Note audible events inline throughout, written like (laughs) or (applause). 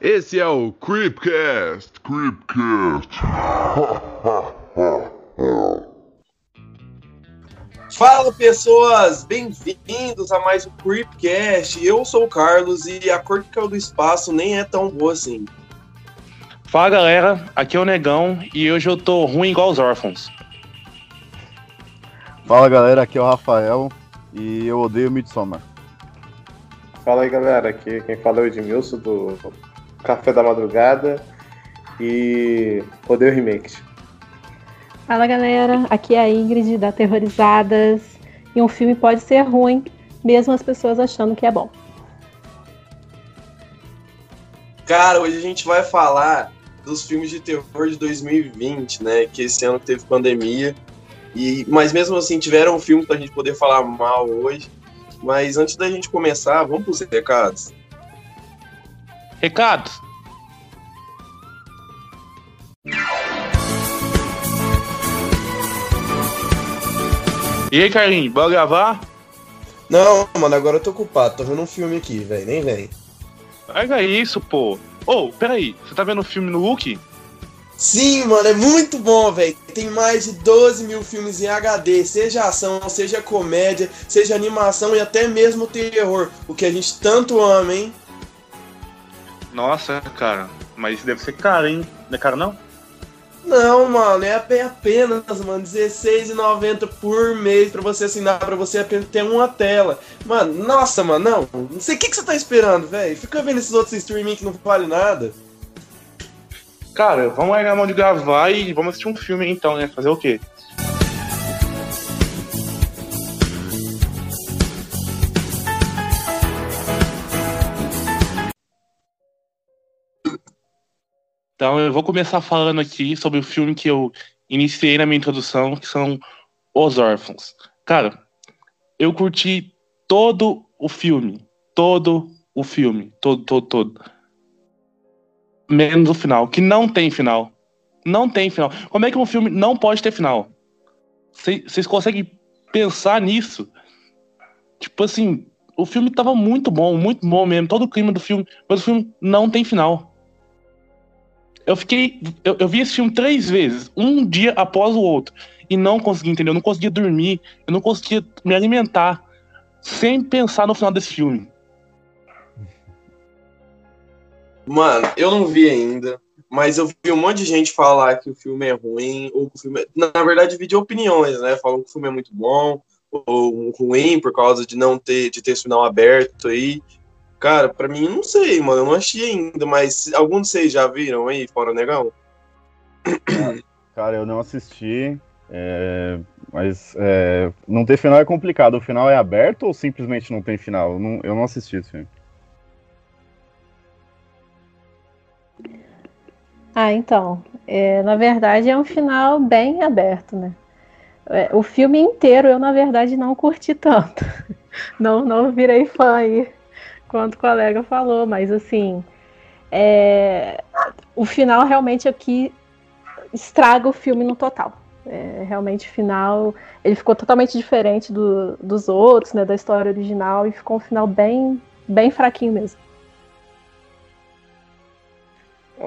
Esse é o Creepcast. Creepcast. (laughs) Fala pessoas, bem-vindos a mais um Creepcast. Eu sou o Carlos e a cor que caiu do espaço nem é tão boa assim. Fala galera, aqui é o Negão e hoje eu tô ruim igual os órfãos. Fala galera, aqui é o Rafael e eu odeio Midsommar. Fala aí galera, aqui quem fala é o Edmilson do Café da Madrugada e odeio remakes. Fala galera, aqui é a Ingrid da Terrorizadas e um filme pode ser ruim, mesmo as pessoas achando que é bom. Cara, hoje a gente vai falar dos filmes de terror de 2020, né? Que esse ano teve pandemia. E, mas mesmo assim, tiveram filmes pra gente poder falar mal hoje. Mas antes da gente começar, vamos pros recados. Recados? E aí, Carlinhos, bora gravar? Não, mano, agora eu tô ocupado. Tô vendo um filme aqui, velho. Nem vem. Pega isso, pô. Ô, oh, peraí, você tá vendo o filme no Hulk? Sim, mano, é muito bom, velho. Tem mais de 12 mil filmes em HD, seja ação, seja comédia, seja animação e até mesmo terror. O que a gente tanto ama, hein? Nossa, cara, mas deve ser caro, hein? Não é caro não? Não, mano, é apenas, mano, R$16,90 por mês pra você assinar, pra você ter uma tela. Mano, nossa, mano, não. Não sei o que, que você tá esperando, velho. Fica vendo esses outros streaming que não vale nada. Cara, vamos largar a mão de gravar e vamos assistir um filme então, né? Fazer o quê? Então eu vou começar falando aqui sobre o filme que eu iniciei na minha introdução, que são Os Órfãos. Cara, eu curti todo o filme. Todo o filme. Todo, todo, todo. Menos o final, que não tem final. Não tem final. Como é que um filme não pode ter final? Vocês conseguem pensar nisso? Tipo assim, o filme tava muito bom, muito bom mesmo. Todo o clima do filme, mas o filme não tem final. Eu fiquei. Eu, eu vi esse filme três vezes, um dia após o outro. E não consegui entender, eu não conseguia dormir, eu não conseguia me alimentar sem pensar no final desse filme. Mano, eu não vi ainda, mas eu vi um monte de gente falar que o filme é ruim, ou que o filme é... Na verdade, vi de opiniões, né? Falam que o filme é muito bom, ou ruim por causa de não ter, de ter final aberto aí. Cara, pra mim, não sei, mano. Eu não achei ainda, mas alguns de vocês já viram aí, fora o negão? Cara, eu não assisti. É, mas é, não ter final é complicado. O final é aberto ou simplesmente não tem final? Eu não, eu não assisti esse filme. Ah, então. É, na verdade, é um final bem aberto, né? É, o filme inteiro eu, na verdade, não curti tanto. (laughs) Não, não virei fã aí quanto o colega falou, mas assim, é, o final realmente aqui estraga o filme no total. É, realmente o final ele ficou totalmente diferente do, dos outros, né, da história original e ficou um final bem, bem fraquinho mesmo.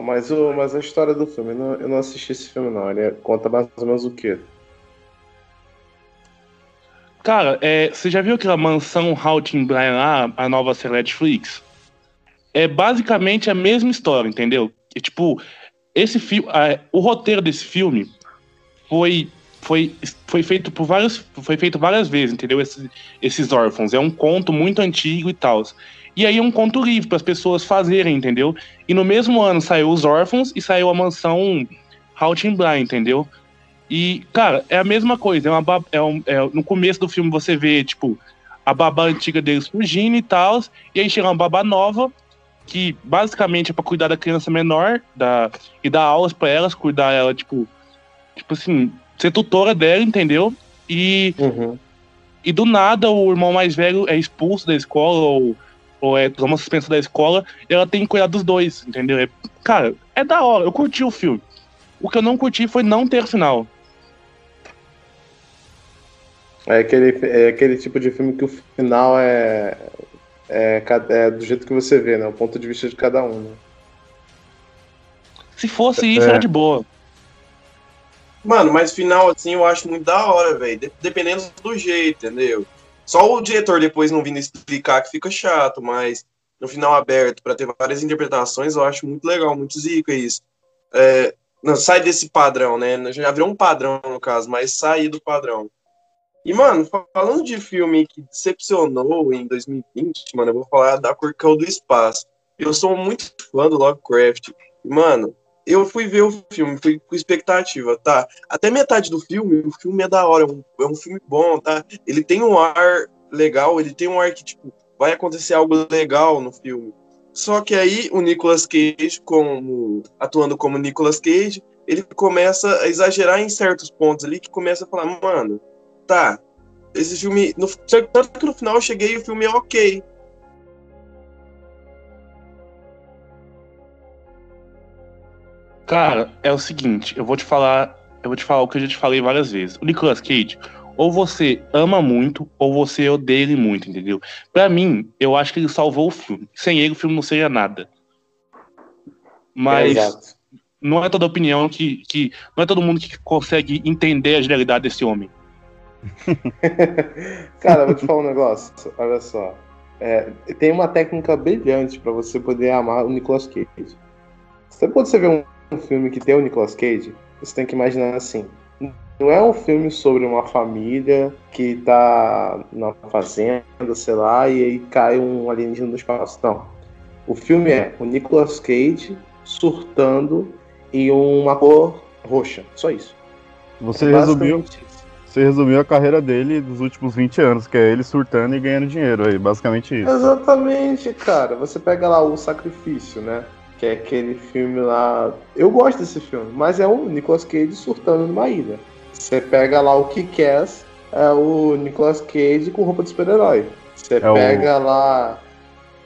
mas, o, mas a história do filme, eu não, eu não assisti esse filme não, ele conta mais ou menos o quê? Cara, é, você já viu aquela mansão Brian lá, a nova série Netflix? É basicamente a mesma história, entendeu? É, tipo, esse filme, o roteiro desse filme foi foi, foi feito por várias foi feito várias vezes, entendeu? Esse, esses órfãos é um conto muito antigo e tal. E aí é um conto livre para as pessoas fazerem, entendeu? E no mesmo ano saiu os órfãos e saiu a mansão Brian, entendeu? E, cara, é a mesma coisa. É uma, é um, é, no começo do filme você vê, tipo, a babá antiga deles fugindo e tal. E aí chega uma babá nova, que basicamente é pra cuidar da criança menor da, e dar aulas para elas, cuidar ela, tipo, tipo assim, ser tutora dela, entendeu? E, uhum. e do nada o irmão mais velho é expulso da escola ou, ou é toma suspensão da escola e ela tem que cuidar dos dois, entendeu? É, cara, é da hora, eu curti o filme. O que eu não curti foi não ter final. É aquele, é aquele tipo de filme que o final é, é, é, do jeito que você vê, né? O ponto de vista de cada um. Né? Se fosse isso, É. era de boa. Mano, mas final assim eu acho muito da hora, velho. De- dependendo do jeito, entendeu? Só o diretor depois não vindo explicar que fica chato, mas no final aberto, pra ter várias interpretações, eu acho muito legal, muito zica isso. É, não, sai desse padrão, né? Já virou um padrão, no caso, mas sair do padrão. E, mano, falando de filme que decepcionou em 2020, mano, eu vou falar da Corcão do Espaço. Eu sou muito fã do Lovecraft. Mano, eu fui ver o filme, fui com expectativa, tá? Até metade do filme, o filme é da hora, é um, é um filme bom, tá? Ele tem um ar legal, ele tem um ar que, tipo, vai acontecer algo legal no filme. Só que aí o Nicolas Cage, como atuando como Nicolas Cage, ele começa a exagerar em certos pontos ali, que começa a falar, mano, tá, esse filme. No, tanto que no final eu cheguei e o filme é ok. Cara, é o seguinte, eu vou te falar, eu vou te falar o que eu já te falei várias vezes. O Nicolas Cage, ou você ama muito, ou você odeia ele muito, entendeu? Pra mim, eu acho que ele salvou o filme. Sem ele, o filme não seria nada. Mas Exato. não é toda opinião que, que. Não é todo mundo que consegue entender a genialidade desse homem. (laughs) Cara, vou te falar um negócio. Olha só. É, tem uma técnica brilhante pra você poder amar o Nicolas Cage. Você quando você vê um, um filme que tem o Nicolas Cage, você tem que imaginar assim. Não é um filme sobre uma família que tá na fazenda, sei lá, e aí cai um alienígena no espaço. Não. O filme é o Nicolas Cage surtando em uma cor roxa. Só isso. Você É resumiu, isso. Você resumiu a carreira dele dos últimos 20 anos, que é ele surtando e ganhando dinheiro aí, basicamente isso. Exatamente, cara. Você pega lá o Sacrifício, né? Que é aquele filme lá. Eu gosto desse filme, mas é o Nicolas Cage surtando numa ilha. Você pega lá o Kick-Ass, é o Nicolas Cage com roupa de super-herói. Você É o- pega lá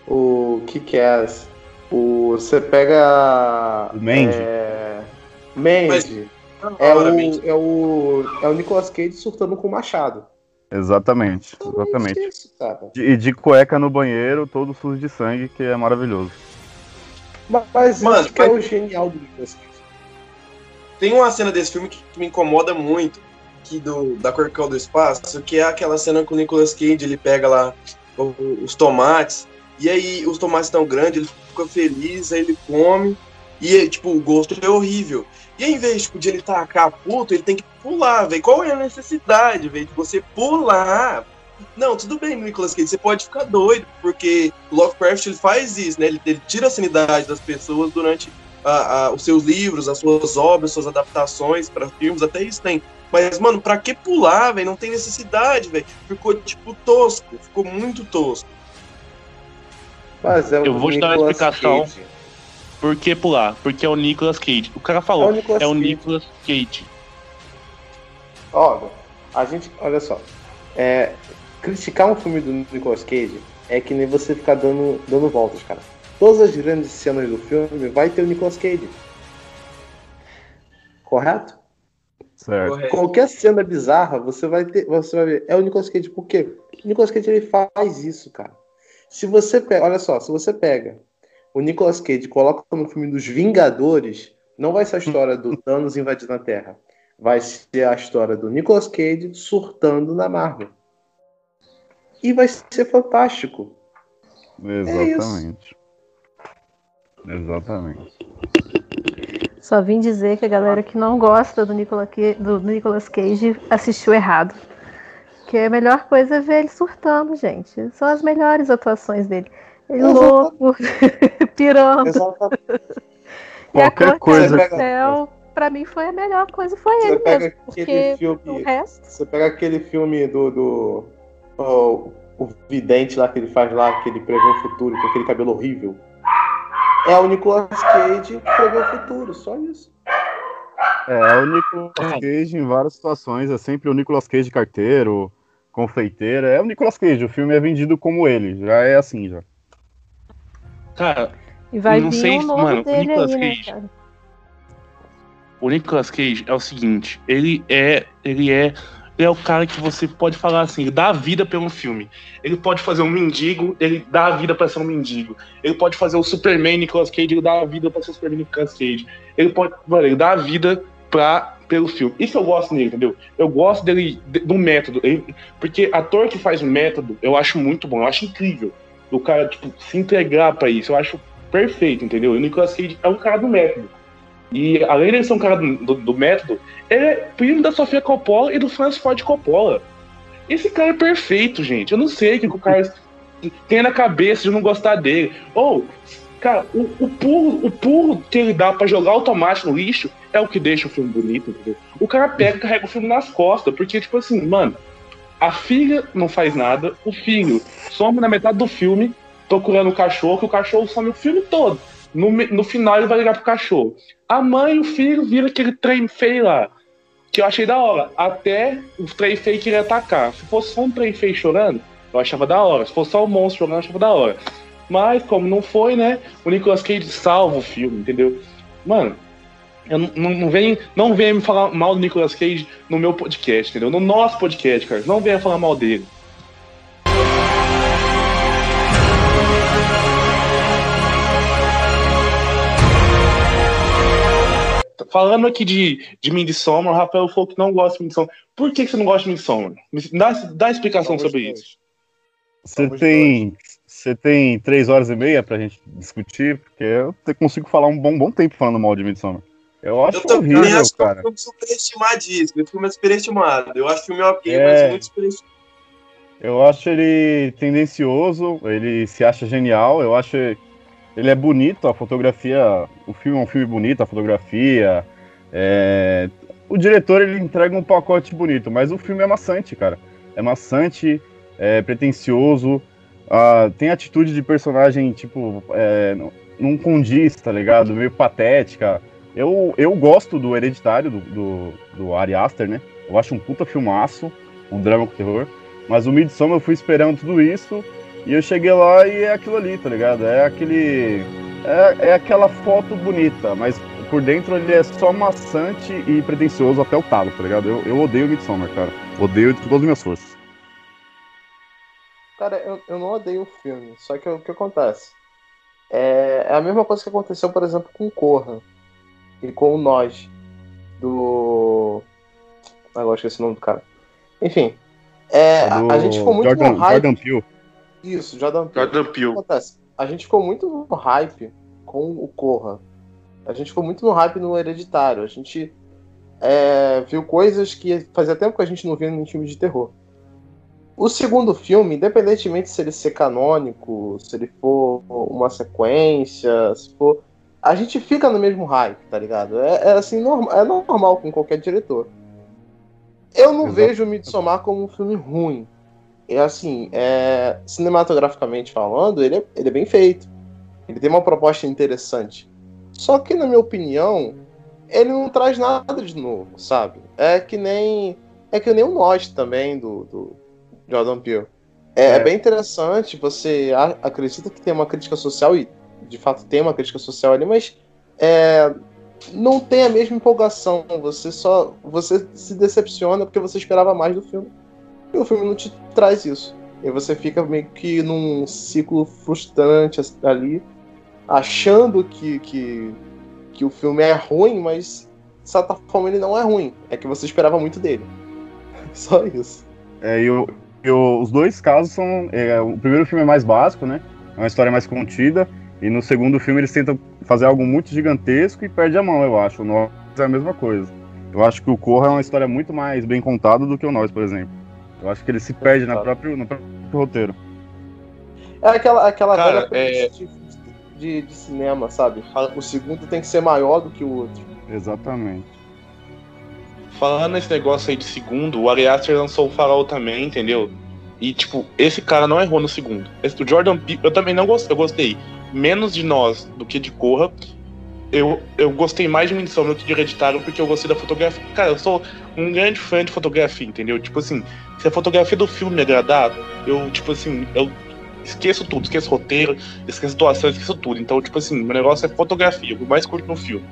o Kick-Ass, o... você pega. O Mandy. É... Mandy. Da É o, é, o, é o Nicolas Cage surtando com o machado. Exatamente, exatamente. é isso, E de cueca no banheiro, todo sujo de sangue, que é maravilhoso. Mas, mas Mano, isso que é o genial do Nicolas Cage. Tem uma cena desse filme que me incomoda muito, que do, da Corcão do Espaço, que é aquela cena que o Nicolas Cage ele pega lá os tomates, e aí os tomates tão grandes, ele fica feliz, aí ele come, e aí, tipo, o gosto é horrível. E ao invés tipo, de ele tacar puto, ele tem que pular, velho. Qual é a necessidade, velho, de você pular? Não, tudo bem, Nicolas Cage, você pode ficar doido, porque o Lovecraft ele faz isso, né? Ele, ele tira a sanidade das pessoas durante a- a- os seus livros, as suas obras, suas adaptações para filmes, até isso tem. Mas, mano, pra que pular, velho? Não tem necessidade, velho. Ficou, tipo, tosco. Ficou muito tosco. Mas é o Eu vou te dar uma explicação. Cage. Por que pular? Porque é o Nicolas Cage. O cara É o falou, Nicolas é o. Nicolas Cage. Olha, a gente, olha só. É, criticar um filme do Nicolas Cage é que nem você ficar dando, dando voltas, cara. Todas as grandes cenas do filme vai ter o Nicolas Cage. Correto? Certo. Qualquer cena bizarra, você vai ter, você vai ver. É o Nicolas Cage, por quê? O Nicolas Cage ele faz isso, cara. Se você pega, olha só, se você pega o Nicolas Cage coloca no filme dos Vingadores, não vai ser a história do (laughs) Thanos invadindo a Terra. Vai ser a história do Nicolas Cage surtando na Marvel. E vai ser fantástico. Exatamente. Exatamente. Só vim dizer que a galera que não gosta do, Nicola Ca- do Nicolas Cage assistiu errado. Que a melhor coisa é ver ele surtando, gente. São as melhores atuações dele. Louco, (laughs) pirando. E Qualquer coisa. do céu, pra mim, foi a melhor coisa. Foi Você ele pega mesmo. Porque filme. o resto. Você pega aquele filme do. do o, o vidente lá que ele faz lá, que ele prevê o futuro com aquele cabelo horrível. É o Nicolas Cage que prevê o futuro, só isso. É, é o Nicolas Cage em várias situações. É sempre o Nicolas Cage carteiro, confeiteiro. É o Nicolas Cage. O filme é vendido como ele. Já é assim, já. Cara, E vai Não vir sei, um novo mano, o Nicolas aí, né, Cage- cara? o Nicolas Cage é o seguinte, ele é, ele é, é o cara que você pode falar assim, ele dá a vida pelo filme. Ele pode fazer um mendigo, ele dá a vida para ser um mendigo. Ele pode fazer o Superman Nicolas Cage, ele dá a vida para ser o Superman Nicolas Cage. Ele pode, mano, ele dá a vida pra, pelo filme. Isso eu gosto nele, entendeu? Eu gosto dele, do método. Ele, porque ator que faz o método, eu acho muito bom, eu acho incrível. O cara, tipo, se entregar para isso, eu acho perfeito, entendeu? o Nicolas Cage é um cara do método. E além de ser um cara do, do, do, método, ele é primo da Sofia Coppola e do Francis Ford Coppola. Esse cara é perfeito, gente. Eu não sei o que o cara tem na cabeça de não gostar dele. Ou, cara, o, o puro, o puro que ele dá para jogar o tomate no lixo é o que deixa o filme bonito, entendeu? O cara pega e carrega o filme nas costas, porque, tipo assim, mano, a filha não faz nada, o filho some na metade do filme procurando o cachorro, que o cachorro some o filme todo. No, no final ele vai ligar pro cachorro. A mãe e o filho viram aquele trem feio lá. Que eu achei da hora. Até o trem feio queria atacar. Se fosse só um trem feio chorando, eu achava da hora. Se fosse só o um monstro chorando, eu achava da hora. Mas, como não foi, né? O Nicolas Cage salva o filme, entendeu? Mano, eu não, não, não, vem, não venha me falar mal do Nicolas Cage no meu podcast, entendeu? No nosso podcast, cara. Não venha falar mal dele. Falando aqui de, de Midsommar, o Rafael falou que não gosta de Midsommar. Por que, que você não gosta de Midsommar? Dá, dá explicação sobre isso. Você tem, você tem três horas e meia pra gente discutir, porque eu consigo falar um bom, bom tempo falando mal de Midsommar. Eu acho eu horrível, também acho cara. que é um filme superestimadíssimo. Esse filme é superestimado. Eu acho o filme ok, é... mas muito superestimado. Eu acho ele tendencioso, ele se acha genial, eu acho ele é bonito, a fotografia, o filme é um filme bonito, a fotografia, é... o diretor ele entrega um pacote bonito, mas o filme é maçante, cara. É maçante, é pretencioso, tem atitude de personagem, tipo, é, não condiz, tá ligado? Meio patética. Eu, eu gosto do Hereditário, do, do, do Ari Aster, né? Eu acho um puta filmaço, um drama com terror. Mas o Midsommar eu fui esperando tudo isso e eu cheguei lá e é aquilo ali, tá ligado? É aquele. É, é aquela foto bonita, mas por dentro ele é só maçante e pretencioso até o talo, tá ligado? Eu, eu odeio o Midsommar, cara. Odeio de todas as minhas forças. Cara, eu, eu não odeio o filme, só que o que acontece? É, é a mesma coisa que aconteceu, por exemplo, com Corra e com o Nós do. Agora esqueci o nome do cara. Enfim, é, a, a, gente ficou muito Jordan, no hype. Jordan Peele. Isso, Jordan Peele. Jordan Peele. Acontece? A gente ficou muito no hype com o Corra. A gente ficou muito no hype no Hereditário. A gente é, viu coisas que fazia tempo que a gente não via em filme de terror. O segundo filme, independentemente se ele ser canônico, se ele for uma sequência, se for. A gente fica no mesmo hype, tá ligado? É, é assim, norm, é normal com qualquer diretor. Eu não Exato. vejo o Midsommar como um filme ruim é assim, é, cinematograficamente falando, ele é, ele é bem feito. Ele tem uma proposta interessante. Só que, na minha opinião, ele não traz nada de novo, sabe? É que nem. É que nem o Nós também, do, do Jordan Peele. É, é. é, bem interessante, você acredita que tem uma crítica social, e de fato tem uma crítica social ali, mas é, não tem a mesma empolgação. Você só. Você se decepciona porque você esperava mais do filme. E o filme não te traz isso. E você fica meio que num ciclo frustrante ali, achando que, que, que o filme é ruim, mas de certa forma ele não é ruim. É que você esperava muito dele. (laughs) Só isso. É, eu, eu, os dois casos são. É, o primeiro filme é mais básico, né? É uma história mais contida. E no segundo filme eles tentam fazer algo muito gigantesco e perde a mão, eu acho. O Nós é a mesma coisa. Eu acho que o Corra é uma história muito mais bem contada do que o Nós, por exemplo. Eu acho que ele se perde na próprio, no próprio roteiro. É aquela, aquela Cara, velha é... de, de, de, cinema, sabe? O segundo tem que ser maior do que o outro. Exatamente. Falando nesse negócio aí de segundo, o Ari Aster lançou o Farol também, entendeu? E, tipo, esse cara não errou no segundo. Esse, o Jordan Peele, eu também não gostei, eu gostei menos de nós do que de Corra eu, eu gostei mais de Midsommar do que de Hereditário porque eu gostei da fotografia. Cara, eu sou um grande fã de fotografia, entendeu? Tipo assim, se a fotografia do filme me agradar, eu, tipo assim, eu esqueço tudo, esqueço roteiro, esqueço situação, esqueço tudo. Então, tipo assim, meu negócio é fotografia, o mais curto no filme.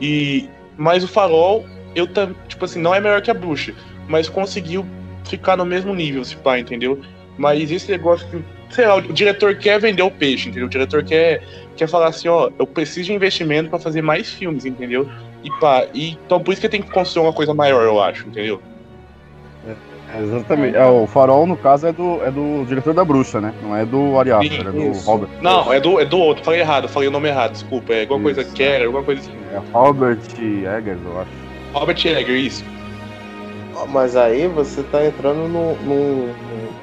E mas o Farol, eu tipo assim, não é melhor que a Bruxa, mas conseguiu ficar no mesmo nível, se pá, entendeu? Mas esse negócio que, sei lá, o diretor quer vender o peixe, entendeu? O diretor quer, quer falar assim, ó, eu preciso de investimento para fazer mais filmes, entendeu? E pá, e, então por isso que tem que construir uma coisa maior, eu acho, entendeu? É, exatamente. É, o Farol, no caso, é do, é do diretor da bruxa, né? Não é do Ari Aster, é do. Robert. Não, é do, é do outro, falei errado, falei o nome errado, desculpa. É alguma coisa Isso. Keller, alguma coisa assim. É Robert Eggers, eu acho. Robert Egger, isso. Mas aí você tá entrando num,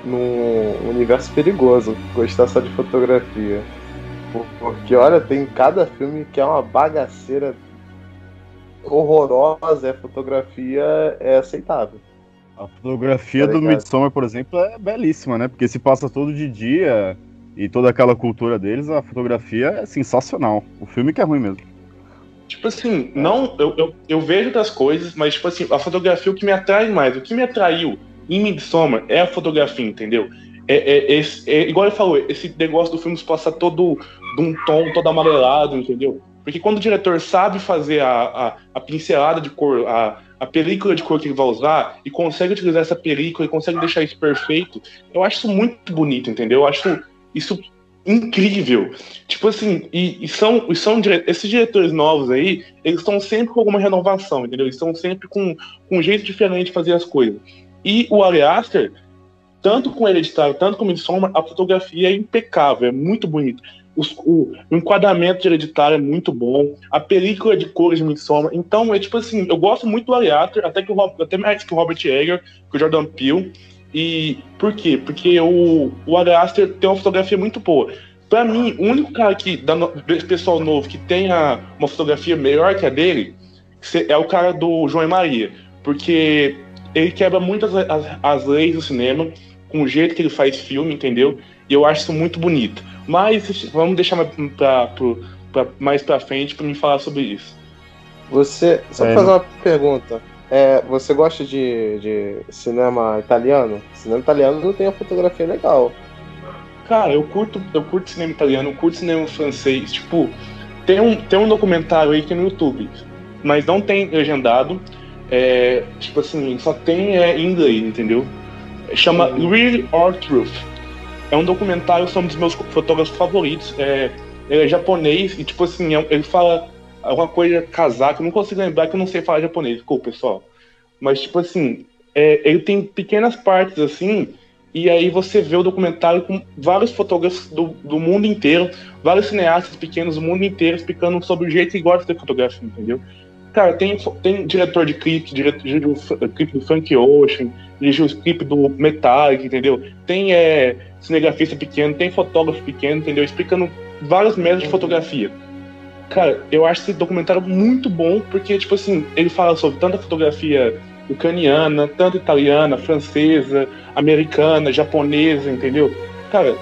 num, universo perigoso, gostar só de fotografia. Por- Porque, olha, tem cada filme que é uma bagaceira horrorosa, e a fotografia é aceitável. A fotografia Tá do. Midsommar, por exemplo, é belíssima, né? Porque se passa todo de dia e toda aquela cultura deles, a fotografia é sensacional. O filme que é ruim mesmo. Tipo assim, não, eu, eu, eu vejo outras coisas, mas tipo assim, a fotografia é o que me atrai mais. O que me atraiu em Midsommar é a fotografia, entendeu? É, é, esse- é igual ele falou, esse negócio do filme se passa todo de um tom todo amarelado, entendeu? Porque quando o diretor sabe fazer a, a, a pincelada de cor, a, a película de cor que ele vai usar, e consegue utilizar essa película e consegue deixar isso perfeito, eu acho isso muito bonito, entendeu? Eu acho isso incrível. Tipo assim, e, e são, e são dire- esses diretores novos aí, eles estão sempre com alguma renovação, entendeu? Eles estão sempre com, com um jeito diferente de fazer as coisas. E o Ari Aster, tanto com Hereditário, tanto com Midsommar, a fotografia é impecável, é muito bonito. Os- o, o enquadramento de Hereditário é muito bom, a película de cores de Midsommar. Então, é tipo assim, eu gosto muito do Ari Aster, até, que o, até mais que o Robert Egger, que o Jordan Peele. E por quê? Porque o, o Ari Aster tem uma fotografia muito boa. Pra mim, o único cara que, da pessoal novo que tenha uma fotografia melhor que a dele é o cara do João e Maria. Porque ele quebra muitas as, as leis do cinema com o jeito que ele faz filme, entendeu? E eu acho isso muito bonito. Mas vamos deixar mais pra, pro- pra- mais pra frente pra me falar sobre isso. Você. Só É, pra fazer uma pergunta. É, você gosta de, de cinema italiano? Cinema italiano não tem uma fotografia legal. Cara, eu curto, eu curto cinema italiano, eu curto cinema francês. Tipo, tem um, tem um documentário aí que é no YouTube, mas não tem legendado. É, tipo assim, só tem é, em inglês, entendeu? Chama Real or Truth. É um documentário, são um dos meus fotógrafos favoritos. É, ele é japonês e, tipo assim, é- ele fala alguma coisa casaco. Eu não consigo lembrar que eu não sei falar japonês, desculpa, pessoal. Mas, tipo assim, é, ele tem pequenas partes assim e aí você vê o documentário com vários fotógrafos do, do mundo inteiro, vários cineastas pequenos do mundo inteiro explicando sobre o jeito que gosta de fotografia, entendeu? Cara, tem, tem diretor de clipe, diretor dirigiu o f- clipe do Frank Ocean, dirigiu o clipe do Metallica, entendeu? Tem é, cinegrafista pequeno, tem fotógrafo pequeno, entendeu? Explicando vários métodos de fotografia. Cara, eu acho esse documentário muito bom, porque, tipo assim, ele fala sobre tanta fotografia ucraniana, tanto italiana, francesa, americana, japonesa, entendeu? Cara,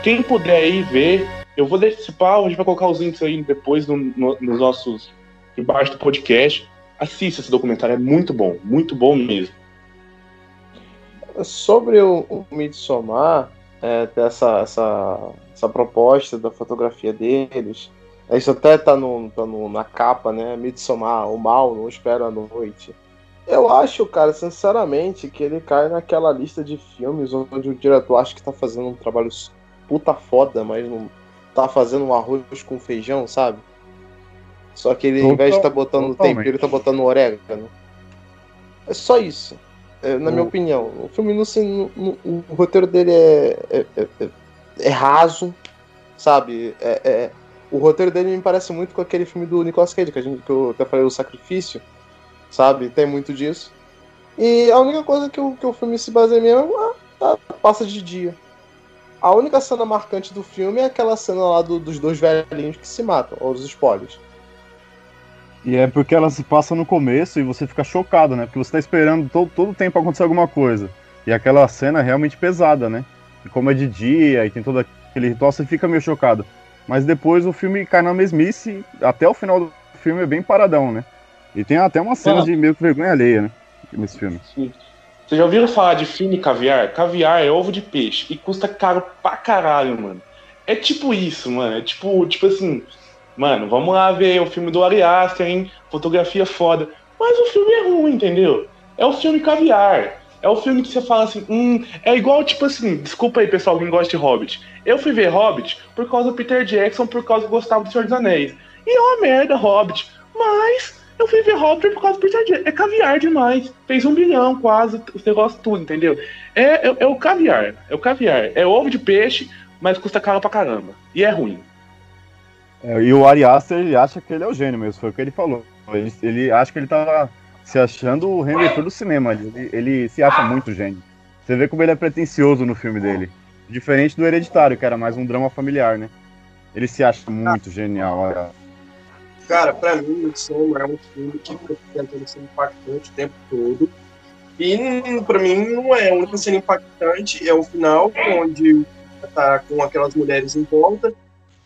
quem puder aí ver, eu vou participar, a gente vai colocar os links aí depois no- no- nos nossos. Embaixo do podcast. Assista esse documentário, é muito bom, muito bom mesmo. Sobre o, o Midsommar, é, essa, essa, essa proposta da fotografia deles, isso até tá, no, tá no- na capa, né? Midsommar, o mal, não espera a noite. Eu acho, cara, sinceramente, que ele cai naquela lista de filmes onde o diretor acha que tá fazendo um trabalho puta foda, mas não tá fazendo um arroz com feijão, sabe? Só que ele, ao invés de estar botando totalmente. tempero, tá botando orégano. É só isso. É, na minha O- opinião. O filme não se. o roteiro dele é, é, é- é- é raso, sabe? É, é- o roteiro dele me parece muito com aquele filme do Nicolas Cage, que, a gente, que eu até falei, O Sacrifício, sabe? Tem muito disso. E a única coisa que o, que o filme se baseia mesmo é a, passa de dia. A única cena marcante do filme é aquela cena lá do- dos dois velhinhos que se matam, ou os spoilers. E é porque ela se passa no começo e você fica chocado, né? Porque você tá esperando todo, todo o tempo acontecer alguma coisa. E aquela cena é realmente pesada, né? E como é de dia e tem todo aquele ritual, você fica meio chocado. Mas depois o filme cai na mesmice, até o final do filme é bem paradão, né? E tem até uma cena Ah. de meio que vergonha alheia, né? Nesse filme. Vocês já ouviram falar de filme caviar? Caviar é ovo de peixe e custa caro pra caralho, mano. É tipo isso, mano. É tipo, tipo assim, mano, vamos lá ver o filme do Ari Aster, hein? Fotografia foda. Mas o filme é ruim, entendeu? É o filme caviar. É o filme que você fala assim, hum, é igual, tipo assim, desculpa aí, pessoal, quem gosta de Hobbit. Eu fui ver Hobbit por causa do Peter Jackson, por causa que gostava do Senhor dos Anéis. E é uma merda, Hobbit. Mas eu fui ver Hobbit por causa do Peter Jackson. É caviar demais. Fez um bilhão quase, os negócios tudo, entendeu? É, é, é o caviar. É o caviar. É ovo de peixe, mas custa caro pra caramba. E é ruim. É, e o Ari Aster, ele acha que ele é o gênio mesmo, foi o que ele falou. Ele, ele acha que ele tava se achando o reinventor do cinema. Ele, ele se acha muito gênio. Você vê como ele é pretencioso no filme dele. Diferente do Hereditário, que era mais um drama familiar, né? Ele se acha muito genial. Olha. Cara, pra mim, Midsommar é um filme que fica tentando ser impactante o tempo todo. E pra mim não é. A única cena impactante é o final, onde tá com aquelas mulheres em volta,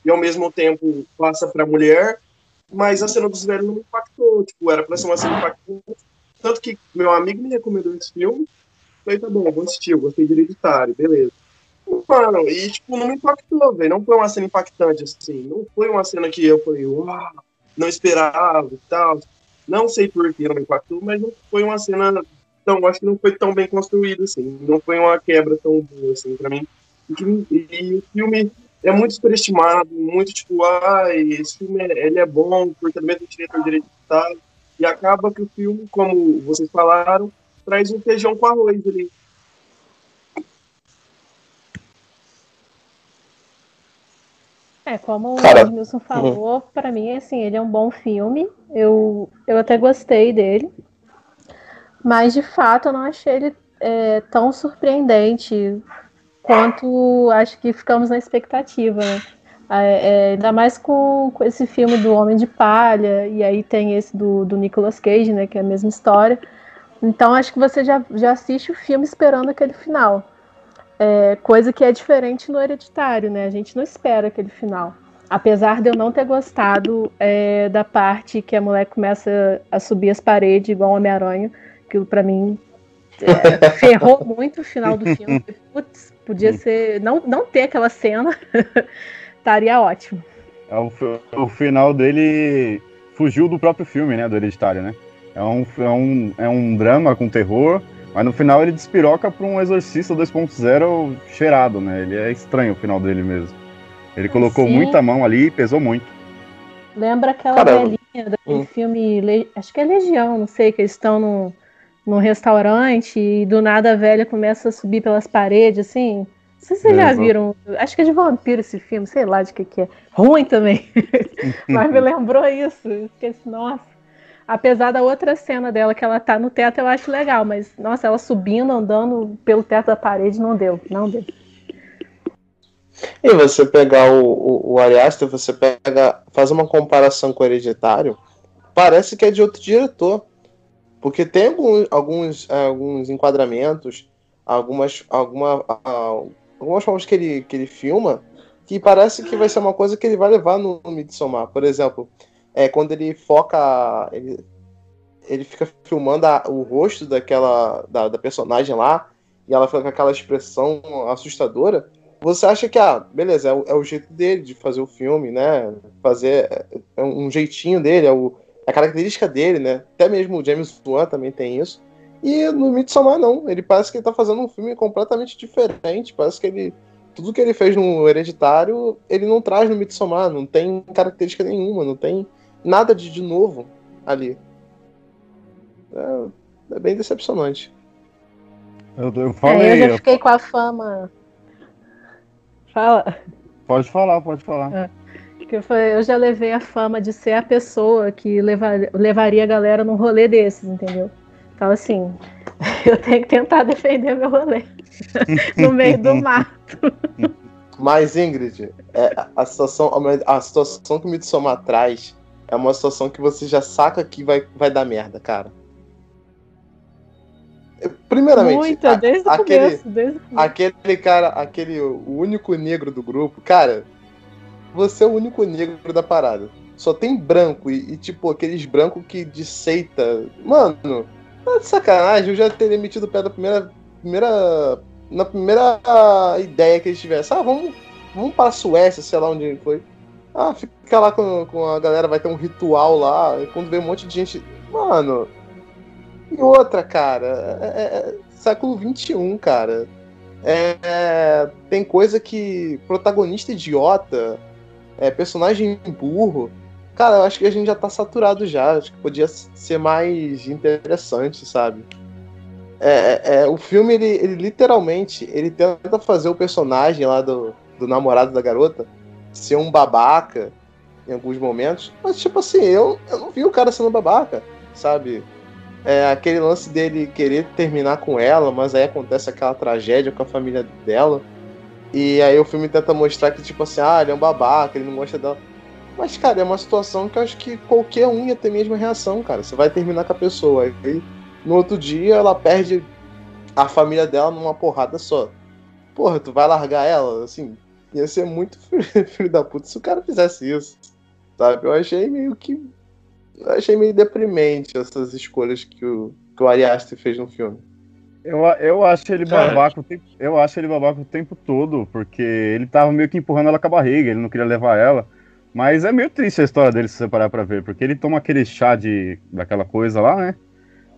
e ao mesmo tempo passa pra mulher, mas a cena dos velhos não me impactou. Tipo, era pra ser uma cena impactante. Tanto que meu amigo me recomendou esse filme. Falei, tá bom, vou assistir, eu gostei de hereditário, beleza. Mano, e tipo, não me impactou, velho. Não foi uma cena impactante, assim. Não foi uma cena que eu falei, uau, não esperava e tal. Não sei por que não me impactou, mas não foi uma cena tão. Acho que não foi tão bem construída, assim. Não foi uma quebra tão boa, assim, pra mim. E, e o filme é muito superestimado, muito tipo, ah, esse filme é, ele é bom porque é do mesmo diretor direito e acaba que o filme, como vocês falaram, traz um feijão com arroz ali. É, como Cara, o Edmilson falou, pra mim, assim, ele é um bom filme. Eu, eu até gostei dele. Mas, de fato, eu não achei ele é, tão surpreendente quanto acho que ficamos na expectativa, né? É, é, ainda mais com, com esse filme do Homem de Palha, e aí tem esse do, do Nicolas Cage, né? Que é a mesma história. Então acho que você já, já assiste o filme esperando aquele final. É, coisa que é diferente no hereditário, né? A gente não espera aquele final. Apesar de eu não ter gostado é, da parte que a mulher começa a subir as paredes igual Homem-Aranha, aquilo pra mim é, ferrou muito o final do filme. (laughs) Putz, podia ser. Não, não ter aquela cena (laughs) estaria ótimo. É o, o final dele fugiu do próprio filme, né? Do Hereditário, né? É um, é um, é um drama com terror, mas no final ele despiroca pra um Exorcista 2.0 cheirado, né? Ele é estranho o final dele mesmo. Ele colocou Sim. muita mão ali e pesou muito. Lembra aquela Caramba. velhinha daquele Hum. filme, acho que é Legião, não sei, que eles estão num, num restaurante e do nada a velha começa a subir pelas paredes, assim. Não sei se vocês já Exato. viram. Acho que é de vampiro esse filme, sei lá de que que é. Ruim também. (laughs) Mas me lembrou isso. Assim, nossa. Apesar da outra cena dela, que ela tá no teto, eu acho legal, mas, nossa, ela subindo, andando pelo teto da parede, não deu, não deu. E você pegar o, o, o você pega, faz uma comparação com o Hereditário, parece que é de outro diretor. Porque tem alguns, alguns, eh, alguns enquadramentos, algumas, alguma, algumas formas que ele, que ele filma, que parece que vai ser uma coisa que ele vai levar no, Midsommar. Por exemplo, é quando ele foca. Ele, ele fica filmando a- o rosto daquela da, da personagem lá, e ela fica com aquela expressão assustadora você acha que, ah, beleza, é o, é o jeito dele de fazer o filme, né? Fazer é um jeitinho dele, é, o, é a característica dele, né? Até mesmo o James Wan também tem isso. E no Midsommar, não. Ele parece que ele tá fazendo um filme completamente diferente. Parece que ele. Tudo que ele fez no Hereditário, ele não traz no Midsommar. Não tem característica nenhuma, não tem nada de, de novo ali. É, é bem decepcionante. Eu, eu É, falei, eu já fiquei com a fama. Fala. pode falar, pode falar. Que eu, já levei a fama de ser a pessoa que levar- levaria a galera num rolê desses, entendeu? Então, assim, (laughs) eu tenho que tentar defender meu rolê (laughs) no meio do (laughs) mato. Mas, Ingrid, é, a, situação, a situação que o Midsommar traz é uma situação que você já saca que vai, vai dar merda, cara. Primeiramente, Muito, a- desde o aquele, começo. Desde o começo. aquele cara, aquele o único negro do grupo, cara, você é o único negro da parada. Só tem branco e, e, tipo, aqueles brancos que de seita. Mano, tá de sacanagem, eu já teria metido o pé da primeira. primeira na primeira ideia que eles tivessem. Ah, vamos, vamos para a Suécia, sei lá onde foi. Ah, fica lá com, com a galera, vai ter um ritual lá. Quando vê um monte de gente. Mano. E outra, cara, é, é, é século XXI, cara. É, tem coisa que protagonista idiota, é, personagem burro. Cara, eu acho que a gente já tá saturado já. Acho que podia ser mais interessante, sabe? É, é, é, o filme, ele, ele literalmente, ele tenta fazer o personagem lá do, do namorado da garota ser um babaca em alguns momentos. Mas, tipo assim, eu, eu não vi o cara sendo babaca, sabe? É, aquele lance dele querer terminar com ela, mas aí acontece aquela tragédia com a família dela. E aí o filme tenta mostrar que, tipo assim, ah, ele é um babaca, ele não gosta dela. Mas, cara, é uma situação que eu acho que qualquer um ia ter a mesma reação, cara. Você vai terminar com a pessoa. Aí no outro dia ela perde a família dela numa porrada só. Porra, tu vai largar ela? Assim, ia ser muito (laughs) filho da puta se o cara fizesse isso. Sabe? Eu achei meio que eu achei meio deprimente essas escolhas que o, que o Ari Aster fez no filme. Eu, eu acho ele babaca o tempo, eu acho ele babaca o tempo todo, porque ele tava meio que empurrando ela com a barriga, ele não queria levar ela. Mas é meio triste a história dele se você parar pra ver, porque ele toma aquele chá de daquela coisa lá, né?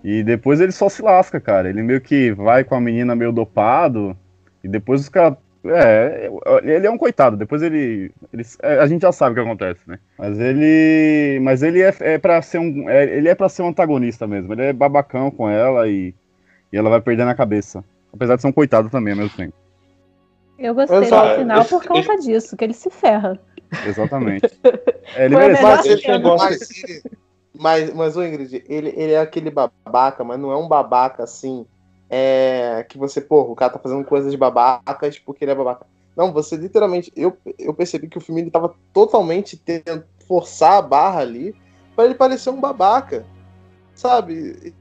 E depois ele só se lasca, cara. Ele meio que vai com a menina meio dopado, e depois os caras é, ele é um coitado. Depois ele, ele, é, a gente já sabe o que acontece, né? Mas ele, mas ele é, é para ser um, é, ele é para ser um antagonista mesmo. Ele é babacão com ela e, e ela vai perdendo a cabeça. Apesar de ser um coitado também ao mesmo tempo. Eu gostei do final por conta disso, que ele se ferra. Exatamente. (laughs) É, ele merece. Mas, ele, mas, mas, mas, o Ingrid, ele, ele é aquele babaca, mas não é um babaca assim é, que você, porra, o cara tá fazendo coisas babacas porque ele é babaca. Não, você literalmente. Eu, eu percebi que o filme ele tava totalmente tentando forçar a barra ali para ele parecer um babaca. Sabe?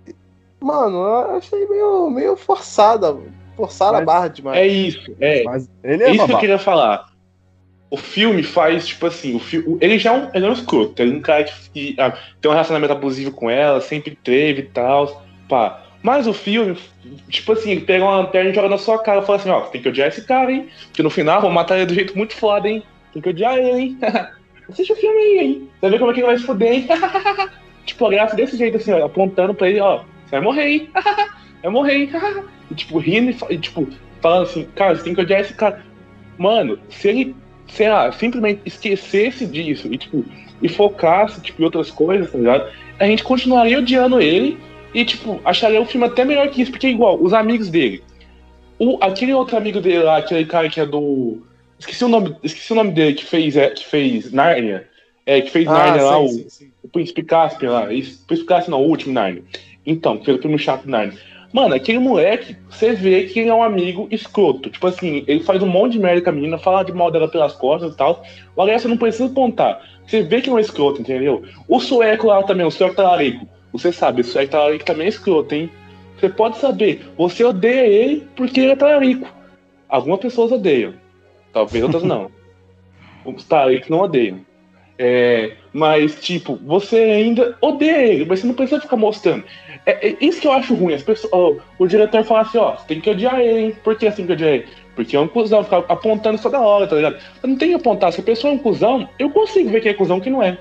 Mano, eu achei meio, meio forçada. Forçar a barra demais. É isso, é. Mas ele é, é isso que eu queria falar. O filme faz, tipo assim, o filme, ele já é um, ele é um escroto. Ele é um cara que, que ah, tem um relacionamento abusivo com ela, sempre teve e tal. Pá. Mas o filme, tipo assim, ele pega uma lanterna e joga na sua cara e fala assim, ó, tem que odiar esse cara, hein? Porque no final vou matar ele do jeito muito foda, hein? Tem que odiar ele, hein? (laughs) Assiste o filme aí, hein? Você vai ver como é que ele vai se fuder, hein? (laughs) tipo, a graça desse jeito, assim, ó, apontando pra ele, ó, você vai morrer, hein? (laughs) morrer, hein? (laughs) e, tipo, rindo e, tipo, falando assim, cara, você tem que odiar esse cara. Mano, se ele, sei lá, simplesmente esquecesse disso e, tipo, e focasse, tipo, em outras coisas, tá ligado? A gente continuaria odiando ele e, tipo, acharia o filme até melhor que isso, porque é igual, os amigos dele. O, aquele outro amigo dele lá, aquele cara que é do. Esqueci o nome, esqueci o nome dele, que fez, é, que fez Narnia. É, que fez ah, Narnia sim, lá, sim, o, sim. o Príncipe Caspian lá. Isso, Príncipe Caspian não, o último Narnia. Então, que fez o filme chato Narnia. Mano, aquele moleque, você vê que ele é um amigo escroto. Tipo assim, ele faz um monte de merda com a menina, fala de mal dela pelas costas e tal. O você não precisa apontar. Você vê que é um escroto, entendeu? O sueco lá também, o sueco talarico. Você sabe, isso aí tá que também é escroto, hein? Você pode saber, você odeia ele porque ele é talarico. Algumas pessoas odeiam, talvez outras não. (laughs) Os talaricos não odeiam. É, mas, tipo, você ainda odeia ele, mas você não precisa ficar mostrando. É, é isso que eu acho ruim. As pessoas, ó, o diretor fala assim, ó, você tem que odiar ele, hein? Por que assim que odiar ele? Porque é um cuzão, ficar apontando toda hora, tá ligado? Eu não tenho que apontar. Se a pessoa é um cuzão, eu consigo ver que é cuzão que não é.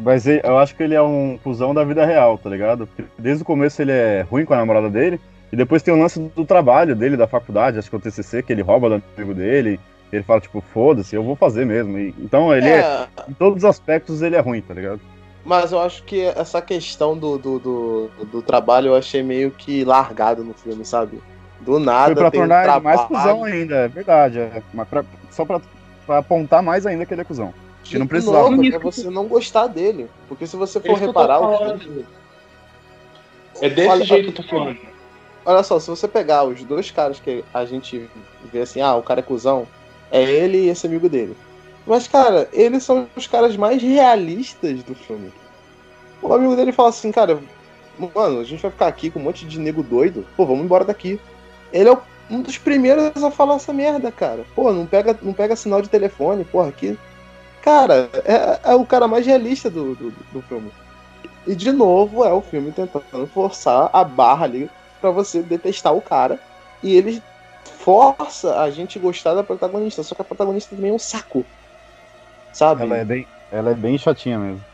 Mas eu acho que ele é um cuzão da vida real, tá ligado? Desde o começo ele é ruim com a namorada dele. E depois tem o lance do trabalho dele, da faculdade, acho que é o TCC, que ele rouba do amigo dele. Ele fala, tipo, foda-se, eu vou fazer mesmo. E, então ele é... é... Em todos os aspectos ele é ruim, tá ligado? Mas eu acho que essa questão do, do, do, do trabalho eu achei meio que largado no filme, sabe? Do nada. Foi pra tornar um ele mais cuzão ainda, é verdade. É. Mas pra, só pra, pra apontar mais ainda que ele é cuzão. Que não precisava. Novo, é você não gostar dele. Porque se você for reparar. O filme... É desse olha, jeito que eu tô falando. Olha só, se você pegar os dois caras que a gente vê assim, ah, o cara é cuzão, é ele e esse amigo dele. Mas, cara, eles são os caras mais realistas do filme. O amigo dele fala assim, cara, mano, a gente vai ficar aqui com um monte de nego doido, pô, vamos embora daqui. Ele é um dos primeiros a falar essa merda, cara. Pô, não pega, não pega sinal de telefone, porra, aqui Cara, é, é o cara mais realista do, do, do, filme. E de novo é o filme tentando forçar a barra ali para você detestar o cara. E ele força a gente gostar da protagonista. Só que a protagonista também é um saco. Sabe? Ela é bem, ela é bem chatinha mesmo.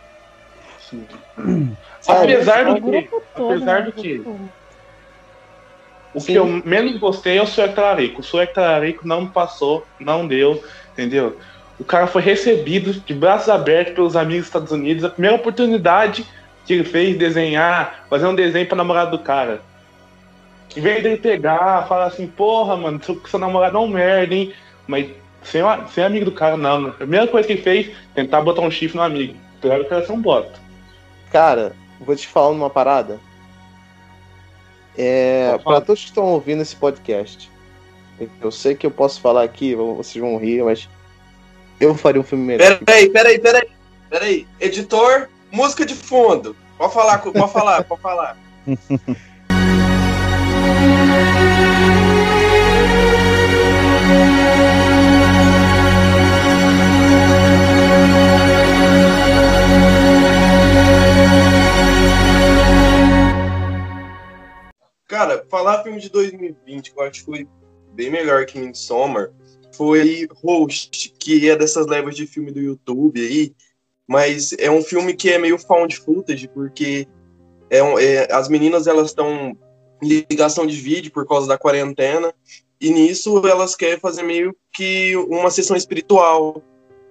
Sabe? Apesar do que, todo, apesar do o que- o Sim. que eu menos gostei é o Sueco Talarico. O Sueco Talarico não passou, não deu, entendeu? O cara foi recebido de braços abertos pelos amigos dos Estados Unidos. A primeira oportunidade que ele fez de desenhar, fazer um desenho pra namorada do cara. Em vez dele pegar, falar assim, porra, mano, seu, seu namorado é um merda, hein? Mas sem, sem amigo do cara, não. A primeira coisa que ele fez, tentar botar um chifre no amigo. Do cara ser um bota. Cara, vou te falar uma parada. É, para todos que estão ouvindo esse podcast, eu sei que eu posso falar aqui, vocês vão rir, mas eu faria um filme melhor. Peraí, peraí, peraí. Peraí. Editor, música de fundo. Pode falar, pode falar, pode falar. (laughs) Cara, falar filme de 2020, que eu acho que foi bem melhor que Midsommar, foi Host, que é dessas levas de filme do YouTube aí, mas é um filme que é meio found footage, porque é um- é- as meninas elas estão em ligação de vídeo por causa da quarentena, e nisso elas querem fazer meio que uma sessão espiritual.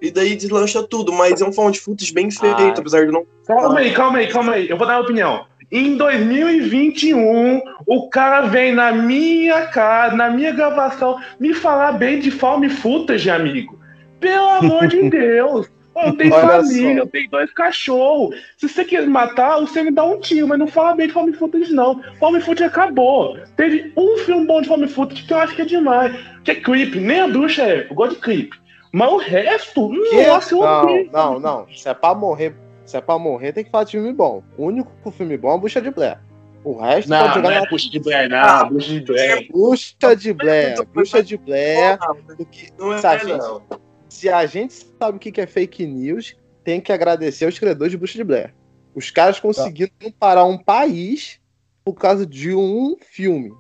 E daí deslancha tudo, mas é um found footage bem feito, Ah. apesar de não. Calma aí, calma aí, calma aí. Eu vou dar uma opinião. Em 2021, o cara vem na minha casa, na minha gravação, me falar bem de found footage, amigo. Pelo amor de (laughs) Deus. Eu tenho Olha família, só. eu tenho dois cachorros. Se você quer me matar, você me dá um tiro, mas não fala bem de found footage, não. Found footage acabou. Teve um filme bom de found footage que eu acho que é demais. Que é Creep. Nem a bruxa é. Eu gosto de Creep. Mas o resto, Que? nossa, eu Não, odeio. não, não. Se é pra morrer, se é pra morrer, tem que falar de filme bom. O único filme bom é Bucha de Blair. O resto Não, pode não jogar é na bruxa de Blair, não. Bruxa de Blair. Bucha de Blair. Bucha de Blair. porque Não é, se, a gente, não. se a gente sabe o que é fake news, tem que agradecer aos criadores de Bucha de Blair. Os caras conseguiram parar um país por causa de um filme.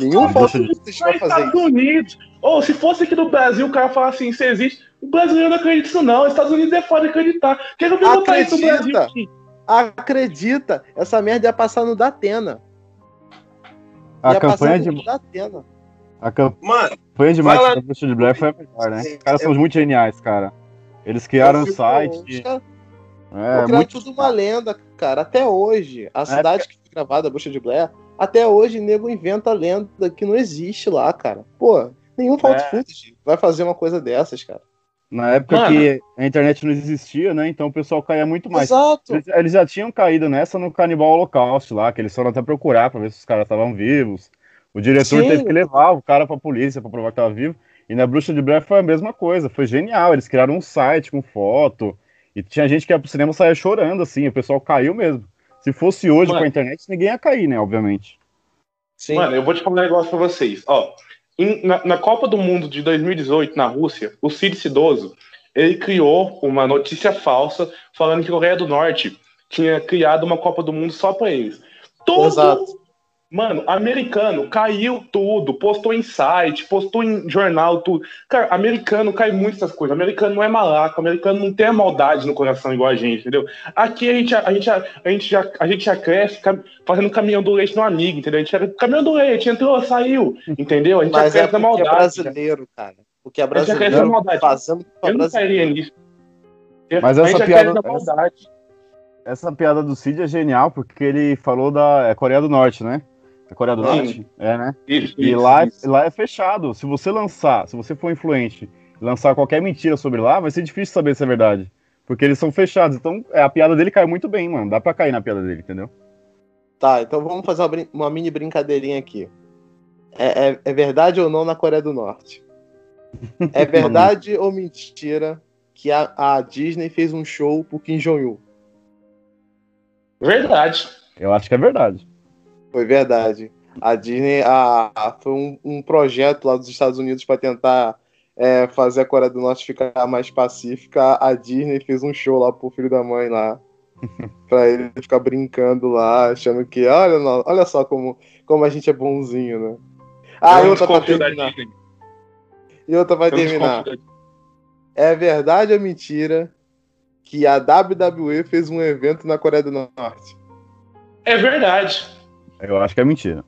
Nenhum Bucha falso de- vai Nos fazer Estados isso. Unidos. Ou se fosse aqui no Brasil, o cara falar assim, isso existe. O brasileiro não acredita nisso, não. Os Estados Unidos é foda acreditar. Quer que eu perguntar isso no Acredita. Brasil aqui? Acredita, essa merda ia passar no Datena. A ia campanha passar de, no Datena. a campanha Mano, de marketing da Bruxa de Blair foi a melhor, né? Os caras são muito geniais, cara. Eles criaram um site. os caras É, criaram muito. tudo uma lenda, cara. Até hoje, a cidade que foi gravada, a Bucha de Blair, até hoje, nego inventa lenda que não existe lá, cara. Pô, nenhum É. footage vai fazer uma coisa dessas, cara. Na época Mano. que a internet não existia, né? Então o pessoal caía muito mais. Exato. Eles, eles já tinham caído nessa no Canibal Holocaust lá, que eles foram até procurar pra ver se os caras estavam vivos. O diretor Sim. teve que levar o cara pra polícia pra provar que tava vivo. E na Bruxa de Blair foi a mesma coisa, foi genial. Eles criaram um site com foto. E tinha gente que ia pro cinema saia chorando, assim. O pessoal caiu mesmo. Se fosse hoje Mano. com a internet, ninguém ia cair, né? Obviamente. Sim. Mano, eu vou te falar um negócio pra vocês. Ó, na, na Copa do Mundo de 2018, na Rússia, o Cid Cidoso, ele criou uma notícia falsa falando que a Coreia do Norte tinha criado uma Copa do Mundo só pra eles. Todo, Exato. Mano, americano caiu tudo, postou em site, postou em jornal, tudo. Cara, americano cai muito essas coisas. Americano não é malaco, americano não tem a maldade no coração igual a gente, entendeu? Aqui a gente, a gente, a gente, já, a gente já cresce fazendo caminhão do leite no amigo, entendeu? A gente era caminhão do leite, entrou, saiu, entendeu? A gente Mas já é cresce na porque é maldade. brasileiro, cara. Porque é já cresce na brasileiro maldade. Eu não brasileiro. cairia nisso. Mas a essa gente já piada- cresce na maldade. Essa piada do Cid é genial, porque ele falou da é, Coreia do Norte, né? É Coreia do. Norte? É, né? Isso, E isso, lá, isso. lá é fechado. Se você lançar, se você for influente e lançar qualquer mentira sobre lá, vai ser difícil saber se é verdade. Porque eles são fechados. Então, é, a piada dele caiu muito bem, mano. Dá pra cair na piada dele, entendeu? Tá, então vamos fazer uma, brin- uma mini brincadeirinha aqui. É, é- é verdade ou não na Coreia do Norte? (laughs) É verdade ou mentira que a, a Disney fez um show pro Kim Jong-un? Verdade. Eu acho que é verdade. Foi verdade. A Disney a, a- foi um, um projeto lá dos Estados Unidos para tentar é, fazer a Coreia do Norte ficar mais pacífica. A Disney fez um show lá pro filho da mãe lá. (laughs) pra ele ficar brincando lá, achando que, olha, olha só como, como a gente é bonzinho, né? Ah, Eu e outra pra terminar. E outra pra Eu terminar. É verdade ou mentira que a WWE fez um evento na Coreia do Norte. É verdade. Eu acho que é mentira.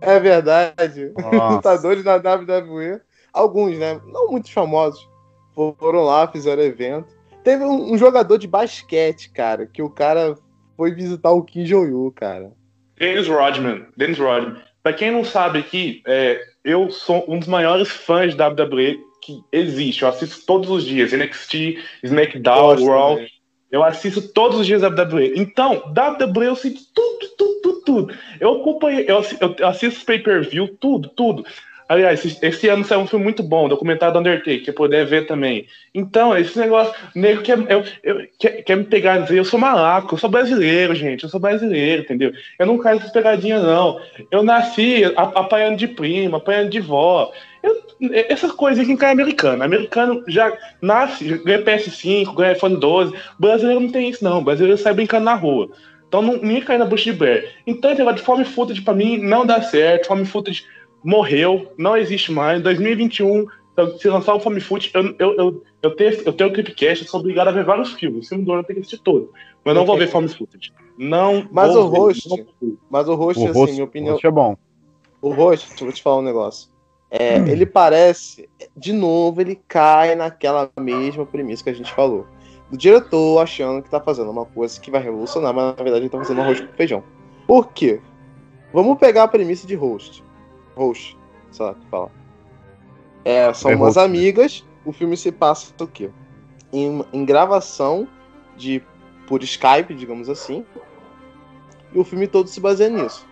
É verdade. Nossa. (laughs) Lutadores da WWE, alguns, né? Não muitos famosos, foram lá, fizeram evento. Teve um, um jogador de basquete, cara, que o cara foi visitar o Kim Jong-un, cara. Dennis Rodman. Dennis Rodman. Pra quem não sabe aqui, é, eu sou um dos maiores fãs da WWE que existe. Eu assisto todos os dias. NXT, SmackDown, Raw. também. Eu assisto todos os dias WWE. Então, WWE eu sinto tudo, tudo, tudo, tudo. Eu acompanhei, eu eu assisto pay-per-view, tudo, tudo. Aliás, esse, esse ano saiu um filme muito bom, documentário do Undertaker, que puder ver também. Então, esse negócio, nego quer, eu, eu- quer, quer me pegar e dizer, eu sou malaco, eu sou brasileiro, gente, eu sou brasileiro, entendeu? Eu não caio nessas pegadinhas, não. Eu nasci apanhando de prima, apanhando de vó. Eu, essas coisas aqui em cara é americano. Americano já nasce, ganha PS5, ganha iPhone 12. Brasileiro não tem isso, não. Brasileiro sai brincando na rua. Então não, ninguém cai na bucha de bear. Então esse negócio de fome footage pra mim não dá certo. Fome footage morreu, não existe mais. Em 2021, então, se lançar o Fome Food, eu, eu, eu, eu, tenho, eu tenho o Clipcast, eu sou obrigado a ver vários filmes. O filme do ano eu tenho que assistir todo. Mas eu não vou ver Fome Footage. Não Mas vou o ver, host- vou. Mas o host, O assim, minha o opinião. é bom. O host, vou te falar um negócio. É, ele parece, de novo, ele cai naquela mesma premissa que a gente falou. Do diretor achando que tá fazendo uma coisa que vai revolucionar, mas na verdade ele tá fazendo arroz com feijão. Por quê? Vamos pegar a premissa de host. Host, sei lá o que fala. É, são É umas host, né? amigas, o filme se passa o quê? Em, em gravação de por Skype, digamos assim. E o filme todo se baseia nisso.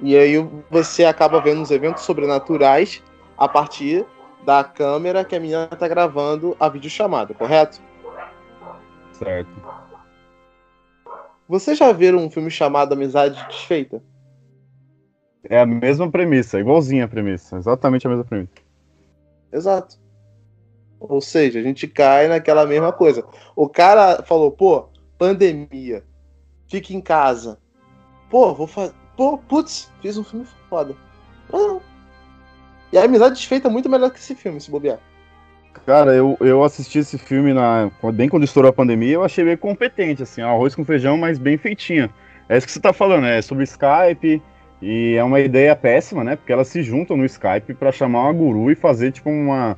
E aí você acaba vendo os eventos sobrenaturais a partir da câmera que a menina tá gravando a videochamada, correto? Certo. Vocês já viram um filme chamado Amizade Desfeita? É a mesma premissa, igualzinha a premissa. Exatamente a mesma premissa. Exato. Ou seja, a gente cai naquela mesma coisa. O cara falou, pô, pandemia, fica em casa. Pô, vou fazer. Pô, putz, fiz um filme foda. Ah. E a amizade desfeita é muito melhor que esse filme, se bobear. Cara, eu, eu assisti esse filme na, bem quando estourou a pandemia, eu achei meio competente, assim, arroz com feijão, mas bem feitinho. É isso que você tá falando, é sobre Skype, e é uma ideia péssima, né? Porque elas se juntam no Skype pra chamar uma guru e fazer, tipo, uma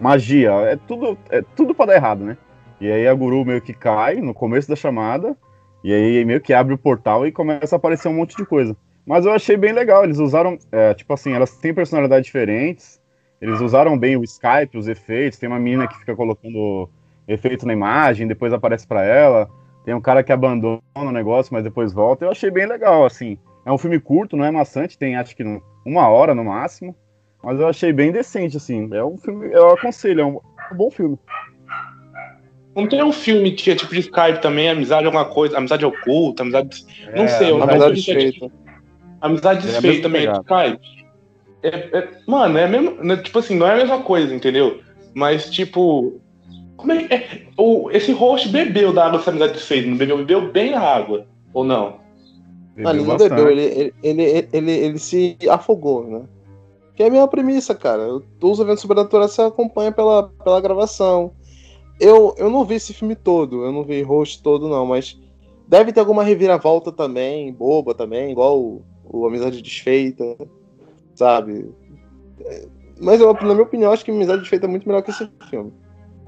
magia. É tudo, é tudo pra dar errado, né? E aí a guru meio que cai no começo da chamada, e aí meio que abre o portal e começa a aparecer um monte de coisa. Mas eu achei bem legal, eles usaram, é, tipo assim, elas têm personalidades diferentes, eles usaram bem o Skype, os efeitos. Tem uma menina que fica colocando efeito na imagem, depois aparece pra ela. Tem um cara que abandona o negócio, mas depois volta. Eu achei bem legal, assim. É um filme curto, não é maçante, tem acho que uma hora no máximo. Mas eu achei bem decente, assim. É um filme, eu aconselho, é um bom filme. Não tem um filme que é tipo de Skype também, amizade alguma coisa, amizade oculta, amizade. Não É, sei, eu amizade não Amizade sei se é desfeita. Amizade É a desfeita também, pegada. Skype. É, é- mano, é mesmo. né, Tipo assim, não é a mesma coisa, entendeu? Mas, tipo. Como é que. É, o, esse host bebeu da água dessa amizade desfeita, não bebeu? Bebeu bem na água. Ou não? Não, ele não bastante. bebeu, ele, ele, ele, ele, ele se afogou, né? Que é a mesma premissa, cara. Os eventos sobrenaturais você acompanha pela, pela gravação. Eu, eu não vi esse filme todo, eu não vi host todo, não, mas deve ter alguma reviravolta também, boba também, igual o, o Amizade Desfeita, sabe? É, Mas eu, na minha opinião, acho que Amizade Desfeita é muito melhor que esse filme.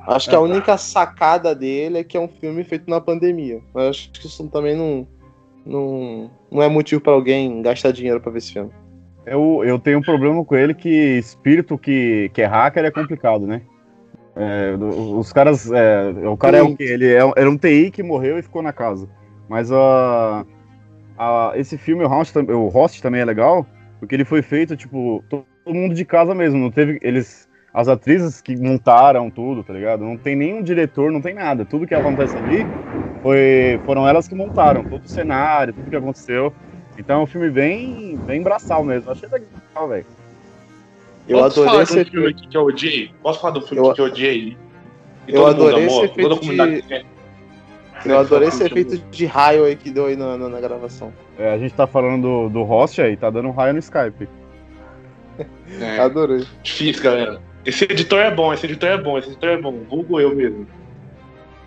Acho que a única sacada dele é que é um filme feito na pandemia. Mas acho que isso também não, não, não é motivo pra alguém gastar dinheiro pra ver esse filme. Eu, eu tenho um problema com ele que espírito que, que é hacker é complicado, né? É, os caras. é, o cara é o quê? Ele é, era um TI que morreu e ficou na casa. Mas a, a- esse filme, o Host, o Host também é legal, porque ele foi feito, tipo, todo mundo de casa mesmo. Não teve. Eles. As atrizes que montaram tudo, tá ligado? Não tem nenhum diretor, não tem nada. Tudo que acontece ali foi, foram elas que montaram, todo o cenário, tudo que aconteceu. Então é um filme bem, bem braçal mesmo. Achei legal, velho. Eu Posso adorei falar esse filme efeito. aqui que eu odiei? Posso falar do filme Eu- que eu odiei? E eu adorei esse efeito Toda a comunidade- de-. Eu adorei esse Filme. efeito de raio aí que deu aí na, na, na gravação. É, a gente tá falando do, do host aí, tá dando um raio no Skype. É, Adorei. difícil, galera. Esse editor é bom, esse editor é bom, esse editor é bom. Vulgo eu mesmo. (laughs)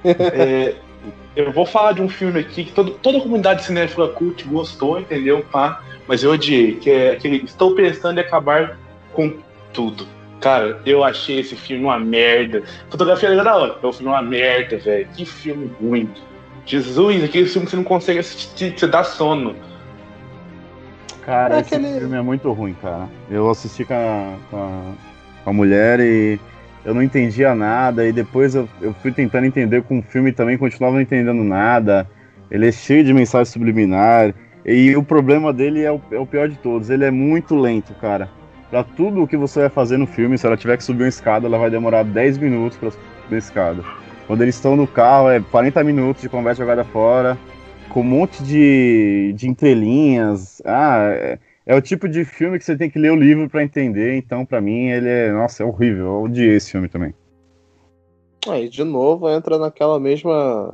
É, eu vou falar de um filme aqui que todo, toda a comunidade cinéfila cult gostou, entendeu? Pá, mas eu odiei, que é aquele Estou pensando em acabar com tudo. Cara, eu achei esse filme uma merda. Fotografia era da hora, o filme é uma merda, velho. Que filme ruim. Jesus, aquele filme que você não consegue assistir, você dá sono. Cara, É esse aquele- filme é muito ruim, cara. Eu assisti com a, com a, com a mulher e eu não entendia nada. E depois eu, eu fui tentando entender com o filme e também continuava não entendendo nada. Ele é cheio de mensagem subliminar. E o problema dele é o, é o pior de todos. Ele é muito lento, cara. Pra tudo o que você vai fazer no filme, se ela tiver que subir uma escada, ela vai demorar 10 minutos pra subir a escada. Quando eles estão no carro, é 40 minutos de conversa jogada fora com um monte de, de entrelinhas. Ah, é, é o tipo de filme que você tem que ler o livro pra entender. Então, pra mim, ele é. Nossa, é horrível. Eu odiei esse filme também. Aí, de novo, entra naquela mesma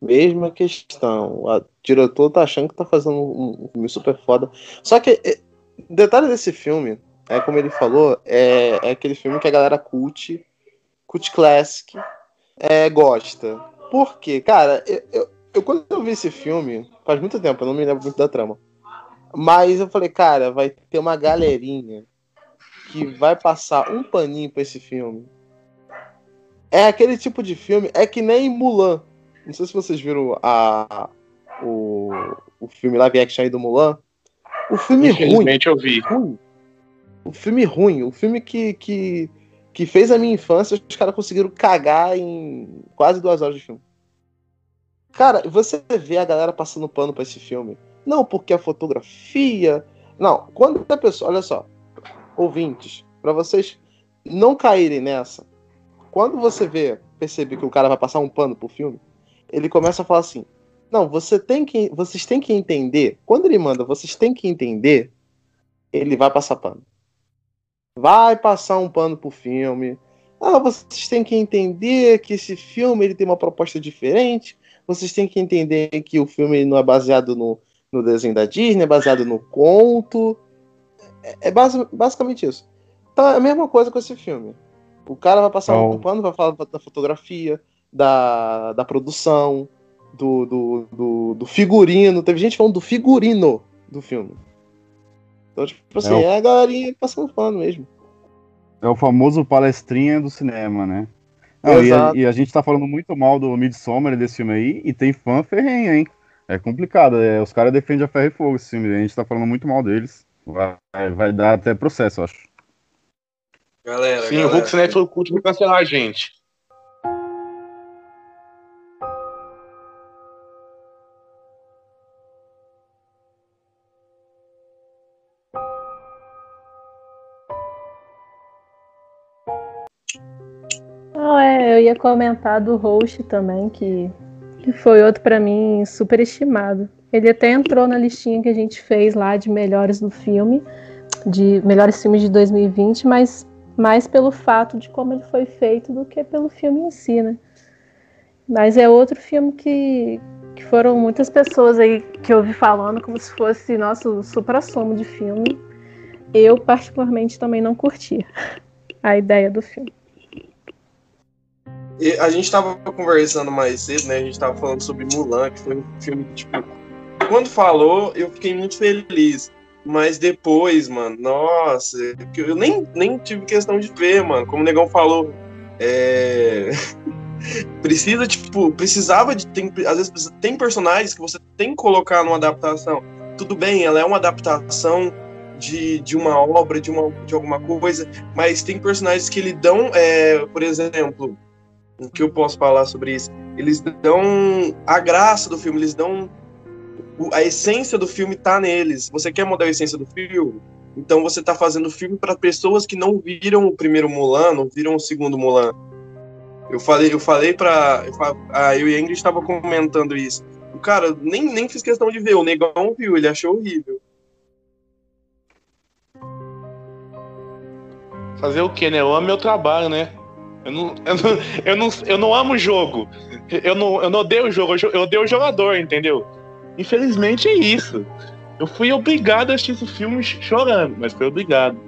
mesma questão. O diretor tá achando que tá fazendo um, filme super foda. Só que detalhe desse filme, é como ele falou, é, é aquele filme que a galera cult, cult classic, é, gosta. Por quê? Cara, eu, eu, eu- quando eu vi esse filme, faz muito tempo, eu não me lembro muito da trama. Mas eu falei, cara, vai ter uma galerinha que vai passar um paninho pra esse filme. É aquele tipo de filme, é que nem Mulan. Não sei se vocês viram a, o, o filme live action aí do Mulan. O filme ruim, Infelizmente eu vi. ruim. O filme ruim, o filme que, que, que fez a minha infância, os caras conseguiram cagar em quase duas horas de filme. Cara, você vê a galera passando pano pra esse filme. Não porque a fotografia. Não, quando a pessoa. Olha só, ouvintes, pra vocês não caírem nessa. Quando você vê, perceber que o cara vai passar um pano pro filme, ele começa a falar assim: Não, você tem que, vocês têm que entender. Quando ele manda, vocês têm que entender, ele vai passar pano. Vai passar um pano pro filme. Ah, vocês têm que entender que esse filme ele tem uma proposta diferente. Vocês têm que entender que o filme não é baseado no, no desenho da Disney, é baseado no conto. É, é basi- basicamente isso. Então é a mesma coisa com esse filme. O cara vai passar Oh. um pano, vai falar da fotografia, da, da produção, do, do, do, do figurino. Teve gente falando do figurino do filme. Então, tipo assim, É o- é a galerinha passando pano mesmo. É o famoso palestrinha do cinema, né? Não, e, a, e a gente tá falando muito mal do Midsommar desse filme aí, e tem fã ferrenha, hein? É complicado, é, os caras defendem a ferro e fogo esse filme, a gente tá falando muito mal deles. Vai, vai dar até processo, eu acho. Galera, Sim, o galera. Hulk Cinéfilo Cult vai cancelar a gente. Comentar do host também, que, que foi outro pra mim super estimado. Ele até entrou na listinha que a gente fez lá de melhores do filme, de melhores filmes de 2020, mas mais pelo fato de como ele foi feito do que pelo filme em si, né? Mas é outro filme que, que foram muitas pessoas aí que eu ouvi falando como se fosse nosso supra-sumo de filme. Eu, particularmente, também não curti (laughs) a ideia do filme. A gente tava conversando mais cedo, né? A gente tava falando sobre Mulan, que foi um filme que, tipo, quando falou, eu fiquei muito feliz. Mas depois, mano, nossa, eu nem, nem tive questão de ver, mano. Como o Negão falou, é... (laughs) precisa, tipo, precisava de. Tem, às vezes tem personagens que você tem que colocar numa adaptação. Tudo bem, ela é uma adaptação de, de uma obra, de, uma, de alguma coisa, mas tem personagens que lhe dão, é, por exemplo, o que eu posso falar sobre isso? Eles dão a graça do filme, eles dão a essência do filme tá neles. Você quer mudar a essência do filme? Então você tá fazendo filme para pessoas que não viram o primeiro Mulan, não viram o segundo Mulan. Eu falei, eu falei para eu e a Ingrid estava comentando isso. O cara nem, nem fiz questão de ver, o negão viu, ele achou horrível. Fazer o quê, né? Eu amo meu trabalho, né? Eu não, eu não, eu não, eu não amo o jogo. Eu não, eu não odeio o jogo, eu odeio o jogador, entendeu? Infelizmente é isso. Eu fui obrigado a assistir esse filme chorando, mas fui obrigado.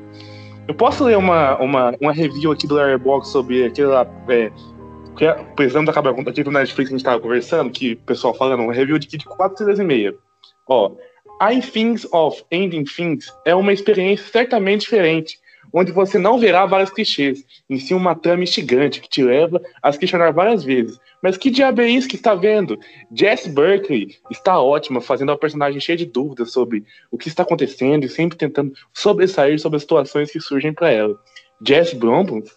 Eu posso ler uma, uma, uma review aqui do Airbox sobre aquele lá, é, que é, precisamos acabar com aqui do Netflix que a gente tava conversando, que o pessoal falando, um review de, de 4 estrelas e meia. Ó, I Things of Ending Things é uma experiência certamente diferente, onde você não verá vários clichês, em si uma trama instigante que te leva a se questionar várias vezes. Mas que diabo é isso que está vendo? Jess Berkeley está ótima, fazendo uma personagem cheia de dúvidas sobre o que está acontecendo e sempre tentando sobressair sobre as situações que surgem para ela. Jess Brombus,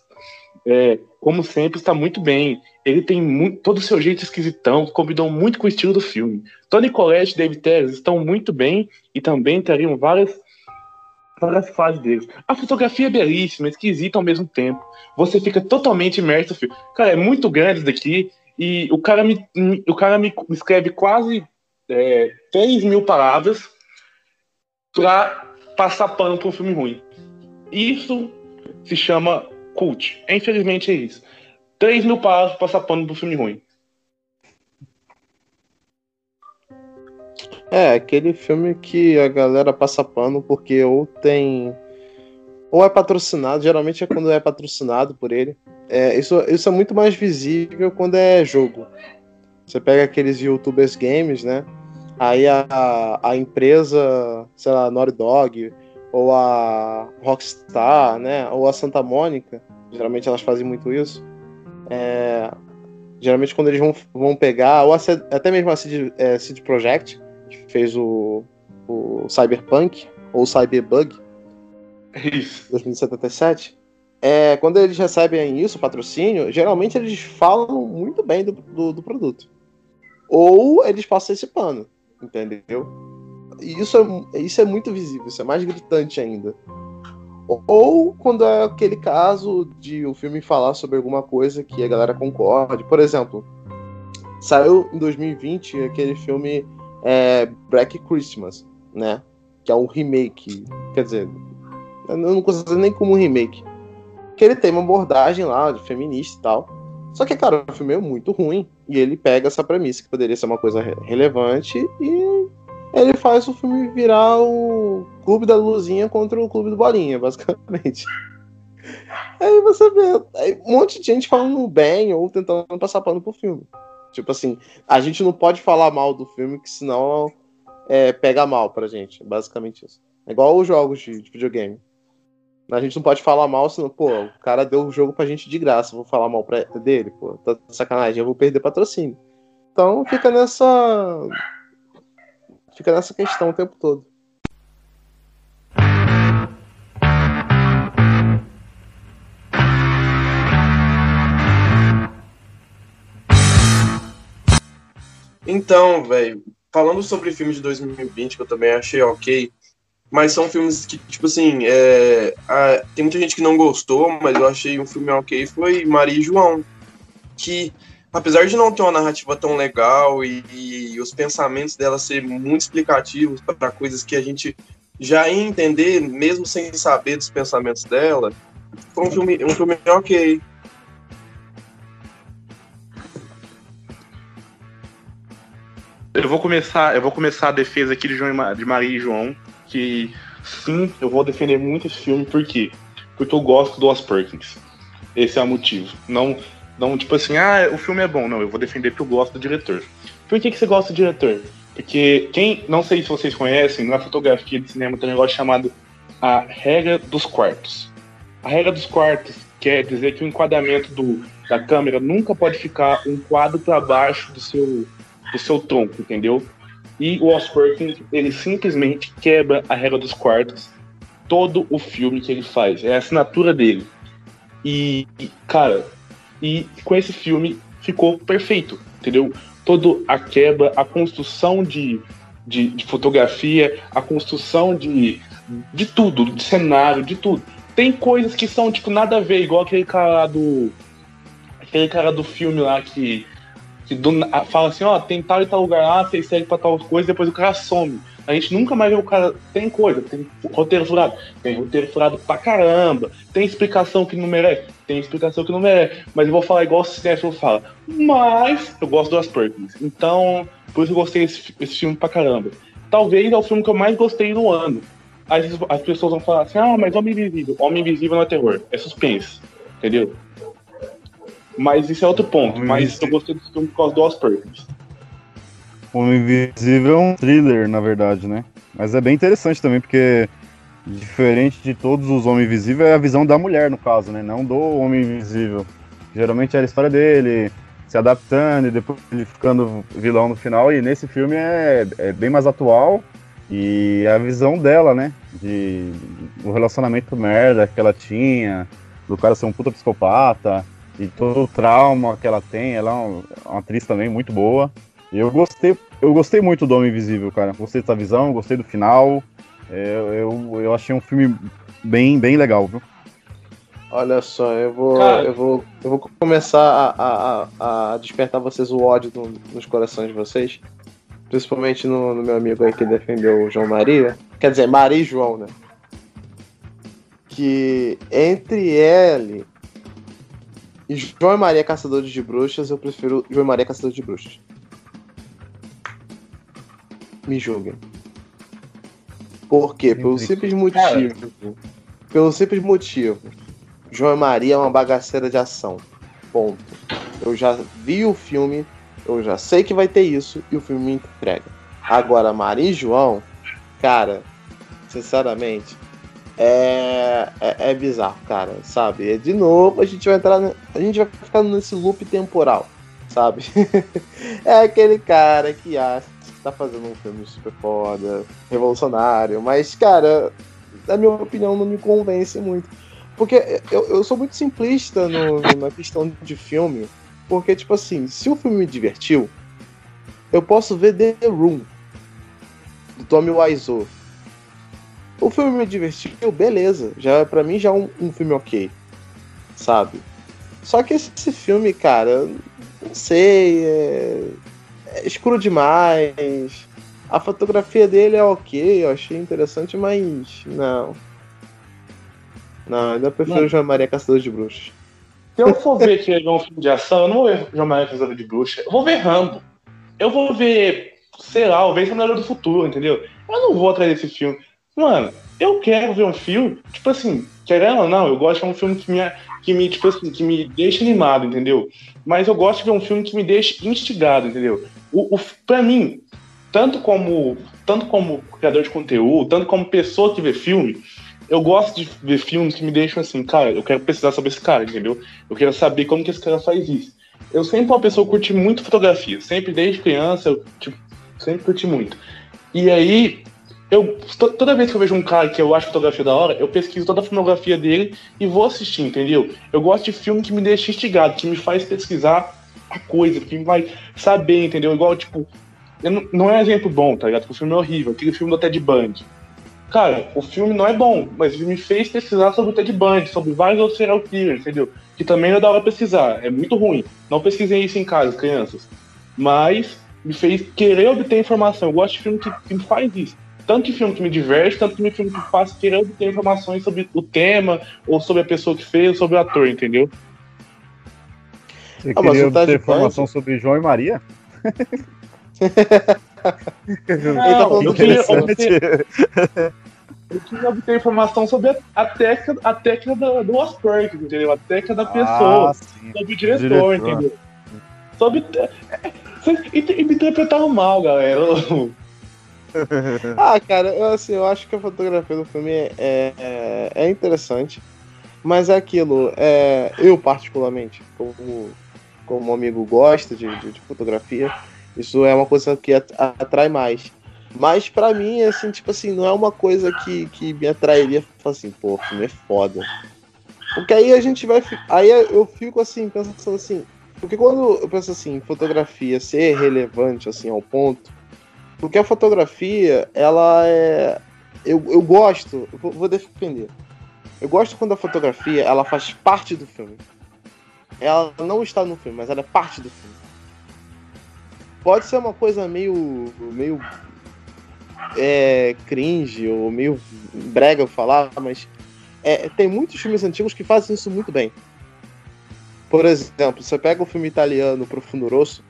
é, como sempre, está muito bem. Ele tem muito, todo o seu jeito esquisitão, combinou muito com o estilo do filme. Tony Collette e David Telles estão muito bem e também teriam várias várias fases deles. A fotografia é belíssima, esquisita ao mesmo tempo. Você fica totalmente imerso no filme. Cara, é muito grande isso daqui. E o cara me, o cara me escreve quase é, 3 mil palavras pra passar pano pra um filme ruim. Isso se chama cult. Infelizmente é isso. 3 mil palavras pra passar pano pro filme ruim. É, aquele filme que a galera passa pano porque ou tem. Ou é patrocinado, geralmente é quando é patrocinado por ele. É, isso, isso é muito mais visível quando é jogo. Você pega aqueles youtubers games, né? Aí a, a empresa, sei lá, Naughty Dog, ou a Rockstar, né? Ou a Santa Mônica, geralmente elas fazem muito isso. É, geralmente quando eles vão, vão pegar, ou até mesmo a CD, é, CD que fez o, o Cyberpunk, ou Cyberbug, Isso. 2077. É, quando eles recebem isso, patrocínio, geralmente eles falam muito bem do, do, do produto. Ou eles passam esse pano, entendeu? E isso é, isso é muito visível, isso é mais gritante ainda. Ou quando é aquele caso de o filme falar sobre alguma coisa que a galera concorde. Por exemplo, saiu em 2020 aquele filme é, Black Christmas, né? Que é um remake. Quer dizer, eu não considero nem como um remake. Que ele tem uma abordagem lá de feminista e tal. Só que, cara, o filme é muito ruim. E ele pega essa premissa que poderia ser uma coisa re relevante e ele faz o filme virar o Clube da Luzinha contra o Clube do Bolinha, basicamente. (laughs) Aí você vê aí um monte de gente falando bem ou tentando passar pano pro filme. Tipo assim, a gente não pode falar mal do filme, que senão é, pega mal pra gente. Basicamente isso. É igual os jogos de, de, videogame. A gente não pode falar mal, senão, pô, o cara deu o jogo pra gente de graça. Vou falar mal pra, dele, pô, tá sacanagem, eu vou perder patrocínio. Então fica nessa. Fica nessa questão o tempo todo. Então, velho, falando sobre filmes de 2020, que eu também achei ok, mas são filmes que, tipo assim, é, a, tem muita gente que não gostou, mas eu achei um filme ok, foi Maria e João, que, apesar de não ter uma narrativa tão legal e, e os pensamentos dela ser muito explicativos para coisas que a gente já ia entender, mesmo sem saber dos pensamentos dela, foi um filme, um filme ok. Eu vou começar, eu vou começar a defesa aqui de, João, de Maria e João, que sim, eu vou defender muito esse filme, por quê? Porque eu gosto do Os Perkins. Esse é o motivo. Não, não tipo assim, ah, o filme é bom. Não, eu vou defender porque eu gosto do diretor. Por que, que você gosta do diretor? Porque quem, não sei se vocês conhecem, na fotografia de cinema tem um negócio chamado a regra dos quartos. A regra dos quartos quer dizer que o enquadramento do, da câmera nunca pode ficar um quadro para baixo do seu do seu tronco, entendeu? E o Os Perkins, ele simplesmente quebra a regra dos quartos todo o filme que ele faz. É a assinatura dele. E, cara, e com esse filme ficou perfeito, entendeu? Toda a quebra, a construção de, de, de, fotografia, a construção de, de tudo, de cenário, de tudo. Tem coisas que são, tipo, nada a ver, igual aquele cara do. Aquele cara do filme lá que que do, fala assim, ó, tem tal e tal lugar lá, você segue pra tal coisa, depois o cara some. A gente nunca mais vê o cara. Tem coisa, tem roteiro furado. Tem roteiro furado pra caramba. Tem explicação que não merece. Tem explicação que não merece. Mas eu vou falar igual o Cinéfilo fala. Mas eu gosto das Perkins. Então, por isso eu gostei desse filme pra caramba. Talvez é o filme que eu mais gostei no ano. As, as pessoas vão falar assim, ah, mas Homem Invisível. Homem Invisível não é terror, é suspense. Entendeu? Mas isso é outro ponto. Homem Mas eu gostei desse filme por causa do Os Perkins. Homem Invisível é um thriller, na verdade, né? Mas é bem interessante também, porque diferente de todos os Homens Invisíveis, é a visão da mulher, no caso, né? Não do Homem Invisível. Geralmente era a história dele se adaptando e depois ele ficando vilão no final. E nesse filme é, é bem mais atual. E é a visão dela, né? De o relacionamento merda que ela tinha, do cara ser um puta psicopata, e todo o trauma que ela tem. Ela é uma, uma atriz também muito boa. E eu gostei, eu gostei muito do Homem Invisível, cara. Gostei dessa visão, gostei do final. É, eu, eu achei um filme bem, bem legal, viu? Olha só, eu vou, Cara. eu vou, eu vou começar a, a, a- a despertar vocês o ódio no- nos corações de vocês. Principalmente no, no meu amigo aí que defendeu o João Maria. Quer dizer, Maria e João, né? Que entre ele e João e Maria Caçadores de Bruxas, eu prefiro João e Maria Caçadores de Bruxas. Me julguem. Por quê? Pelo simples motivo. Pelo simples motivo. João e Maria é uma bagaceira de ação. Ponto. Eu já vi o filme, eu já sei que vai ter isso e o filme me entrega. Agora, Maria e João, cara, sinceramente, é, é, é bizarro, cara, sabe? É, de novo, a gente vai entrar, a gente vai ficar nesse loop temporal, sabe? (laughs) é aquele cara que acha que tá fazendo um filme super foda, revolucionário, mas, cara, na minha opinião, não me convence muito. Porque eu, eu sou muito simplista no- na questão de filme. Porque, tipo assim, se o filme me divertiu, eu posso ver The Room, do Tommy Wiseau. O filme me divertiu, beleza. Já, pra mim já é um, um filme ok. Sabe? Só que esse filme, cara, não sei. É, é escuro demais. A fotografia dele é ok, eu achei interessante, mas não. Não, ainda prefiro Não. João Maria Caçador de Bruxas. Se eu for ver que é um filme de ação, eu não vou ver João Maria Caçador de Bruxa. Eu vou ver Rambo. Eu vou ver, sei lá, eu vejo Exterminador do Futuro, entendeu? Eu não vou atrás desse filme. Mano, eu quero ver um filme, tipo assim, querendo ou não, eu gosto de um filme que me, que me, tipo assim, que me deixa animado, entendeu? Mas eu gosto de ver um filme que me deixa instigado, entendeu? O, o, pra mim, tanto como, tanto como criador de conteúdo, tanto como pessoa que vê filme, eu gosto de ver filmes que me deixam assim, cara, eu quero pesquisar sobre esse cara, entendeu? Eu quero saber como que esse cara faz isso. Eu sempre uma pessoa que curti muito fotografia, sempre desde criança, eu tipo, sempre curti muito. E aí, eu to- toda vez que eu vejo um cara que eu acho fotografia da hora, eu pesquiso toda a fotografia dele e vou assistir, entendeu? Eu gosto de filme que me deixa instigado, que me faz pesquisar a coisa, que me vai saber, entendeu? Igual, tipo, não, não é exemplo bom, tá ligado? Porque o filme é horrível, aquele filme do Ted Bundy. Cara, o filme não é bom, mas ele me fez pesquisar sobre o Ted Bundy, sobre vários outros serial killers, entendeu? Que também não dá pra pesquisar, é muito ruim. Não pesquisem isso em casa, crianças. Mas me fez querer obter informação. Eu gosto de filme que, que me faz isso. Tanto de filme que me diverte, tanto de filme que me faz querer obter informações sobre o tema, ou sobre a pessoa que fez, ou sobre o ator, entendeu? Você Ah, queria obter Bundy- informação sobre João e Maria? (laughs) tá falando eu, queria obter, eu queria obter informação sobre a, a técnica, a técnica do, do entendeu? A técnica da pessoa. Ah, sobre o diretor, Diretor. entendeu? Sobre. é, me interpretaram mal, galera. (laughs) Ah, cara, eu, assim, eu acho que a fotografia do filme é, é, é interessante, mas é aquilo, é, eu particularmente, como, como amigo gosta de, de, de fotografia, isso é uma coisa que at- atrai mais. Mas pra mim, assim, tipo assim, não é uma coisa que, que me atrairia falar assim, pô, o filme é foda. Porque aí a gente vai. Aí eu fico assim, pensando assim. Porque quando eu penso assim, fotografia ser relevante assim ao ponto, porque a fotografia, ela é. Eu, eu gosto, vou, vou defender. Eu gosto quando a fotografia ela faz parte do filme. Ela não está no filme, mas ela é parte do filme. Pode ser uma coisa meio. meio. É, cringe ou meio brega eu falar, mas é, tem muitos filmes antigos que fazem isso muito bem. Por exemplo, você pega o filme italiano Profundo Rosso,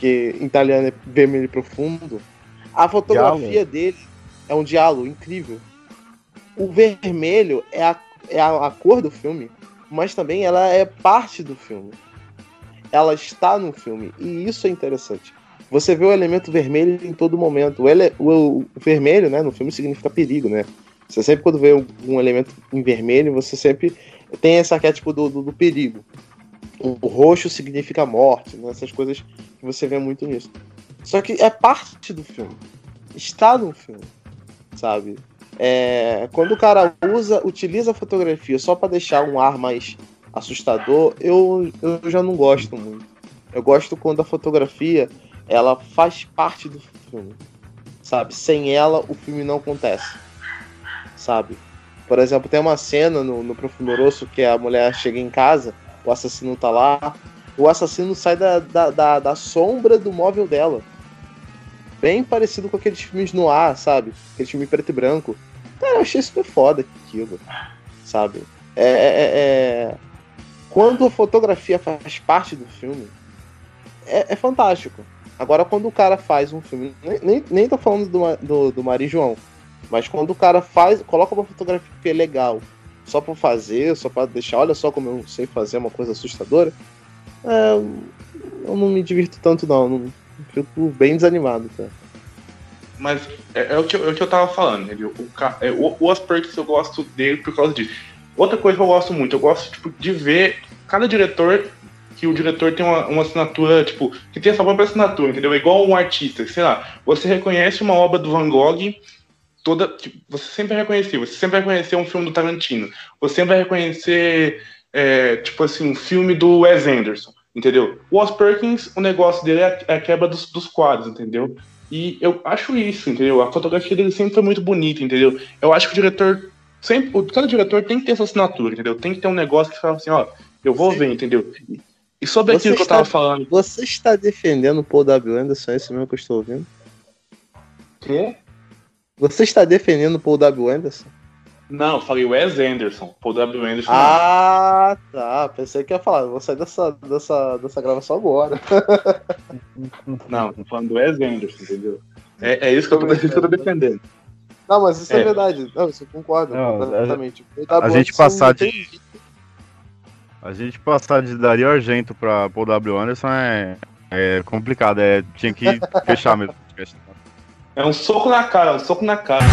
que em italiano é vermelho profundo, a fotografia dele é um diálogo incrível. O vermelho é a, é a, a cor do filme, mas também ela é parte do filme. ela está no filme. E isso é interessante. Você vê o elemento vermelho em todo momento. O, ele, o, o vermelho, né, no filme significa perigo, né? Você sempre, quando vê um elemento em vermelho, você sempre tem esse arquétipo do, do, do perigo. O, roxo significa morte, né? essas coisas que você vê muito nisso. Só que é parte do filme. Está no filme, sabe? É, quando o cara usa, utiliza a fotografia só para deixar um ar mais assustador, eu, eu já não gosto muito. Eu gosto quando a fotografia ela faz parte do filme, sabe? Sem ela, o filme não acontece, sabe? Por exemplo, tem uma cena no, no Profundoroso que a mulher chega em casa, o assassino tá lá, o assassino sai da, da, da, da sombra do móvel dela. Bem parecido com aqueles filmes no ar, sabe? Aquele filme preto e branco. Cara, eu achei super foda aquilo, sabe? É, é, é, é... Quando a fotografia faz parte do filme, é, é fantástico. Agora, quando o cara faz um filme, nem, nem, nem tô falando do, do, do Mari João, mas quando o cara faz, coloca uma fotografia legal, só pra fazer, só pra deixar, olha só como eu sei fazer uma coisa assustadora, é, eu não me divirto tanto não, não fico bem desanimado, cara. Mas é, é, o, que, é o que eu tava falando, ele, o, é, o, o Asperks eu gosto dele por causa disso. Outra coisa que eu gosto muito, eu gosto tipo, de ver cada diretor que o diretor tem uma, uma assinatura, tipo, que tem essa própria assinatura, entendeu? É igual um artista, sei lá, você reconhece uma obra do Van Gogh, toda. Tipo, você sempre vai reconhecer, você sempre vai reconhecer um filme do Tarantino, você sempre vai reconhecer, é, tipo assim, um filme do Wes Anderson, entendeu? O Wes Perkins, o negócio dele é a, é a quebra dos, dos quadros, entendeu? E eu acho isso, entendeu? A fotografia dele sempre foi muito bonita, entendeu? Eu acho que o diretor. Sempre, cada diretor tem que ter essa assinatura, entendeu? Tem que ter um negócio que fala assim, ó, eu vou ver, entendeu? E sobre aquilo que eu tava falando. Você está defendendo o Paul W. Anderson, é isso mesmo que eu estou ouvindo? Quê? Você está defendendo o Paul W. Anderson? Não, eu falei Wes Anderson. Paul W. Anderson. Ah, não. tá. Pensei que ia falar. Vou sair dessa, dessa, dessa gravação agora. (laughs) não, tô falando do Wes Anderson, entendeu? É, é isso que eu, tô, é eu tô defendendo. Não, mas isso é, é verdade. Não, isso eu concordo não, completamente. A, a gente passar de. A gente passar de Dario Argento pra Paul W. Anderson é, é complicado. É, tinha que fechar mesmo. É um soco na cara, um soco na cara.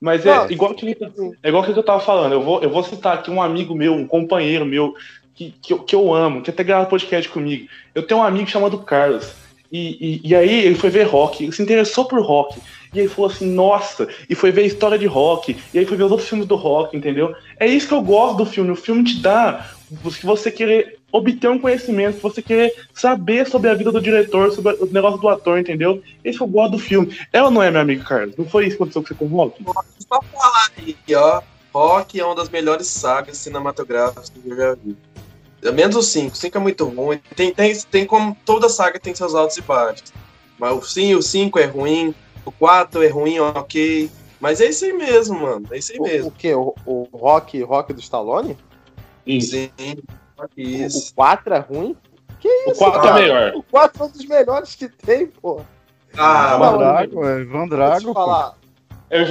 Mas é igual que é igual que eu tava falando. Eu vou, eu vou citar aqui um amigo meu, um companheiro meu que, que, eu, que eu amo, que até grava podcast comigo. Eu tenho um amigo chamado Carlos. E, e, e, aí ele foi ver rock, ele se interessou por rock. E aí falou assim, nossa, e foi ver a história de rock, e aí foi ver os outros filmes do rock, entendeu? É isso que eu gosto do filme. O filme te dá que você querer obter um conhecimento, você querer saber sobre a vida do diretor, sobre o negócio do ator, entendeu? Esse que eu gosto do filme. Ela não é meu amigo Carlos? Não foi isso que aconteceu com você com o Rock? Só falar aí, ó. Rock é uma das melhores sagas cinematográficas que eu já vi. Menos o 5. O 5 é muito ruim. Tem, tem, tem como toda saga tem seus altos e baixos. Mas o 5, o 5 é ruim. O 4 é ruim, ok. Mas é isso aí mesmo, mano. É isso aí o, mesmo. O quê? O, o rock, rock do Stallone? Isso. Sim. Isso. O 4 é ruim? Que isso? O 4 é melhor. O 4 é um dos melhores que tem, pô. Ah, Ivan Drago, é Ivan Drago. Falar. É,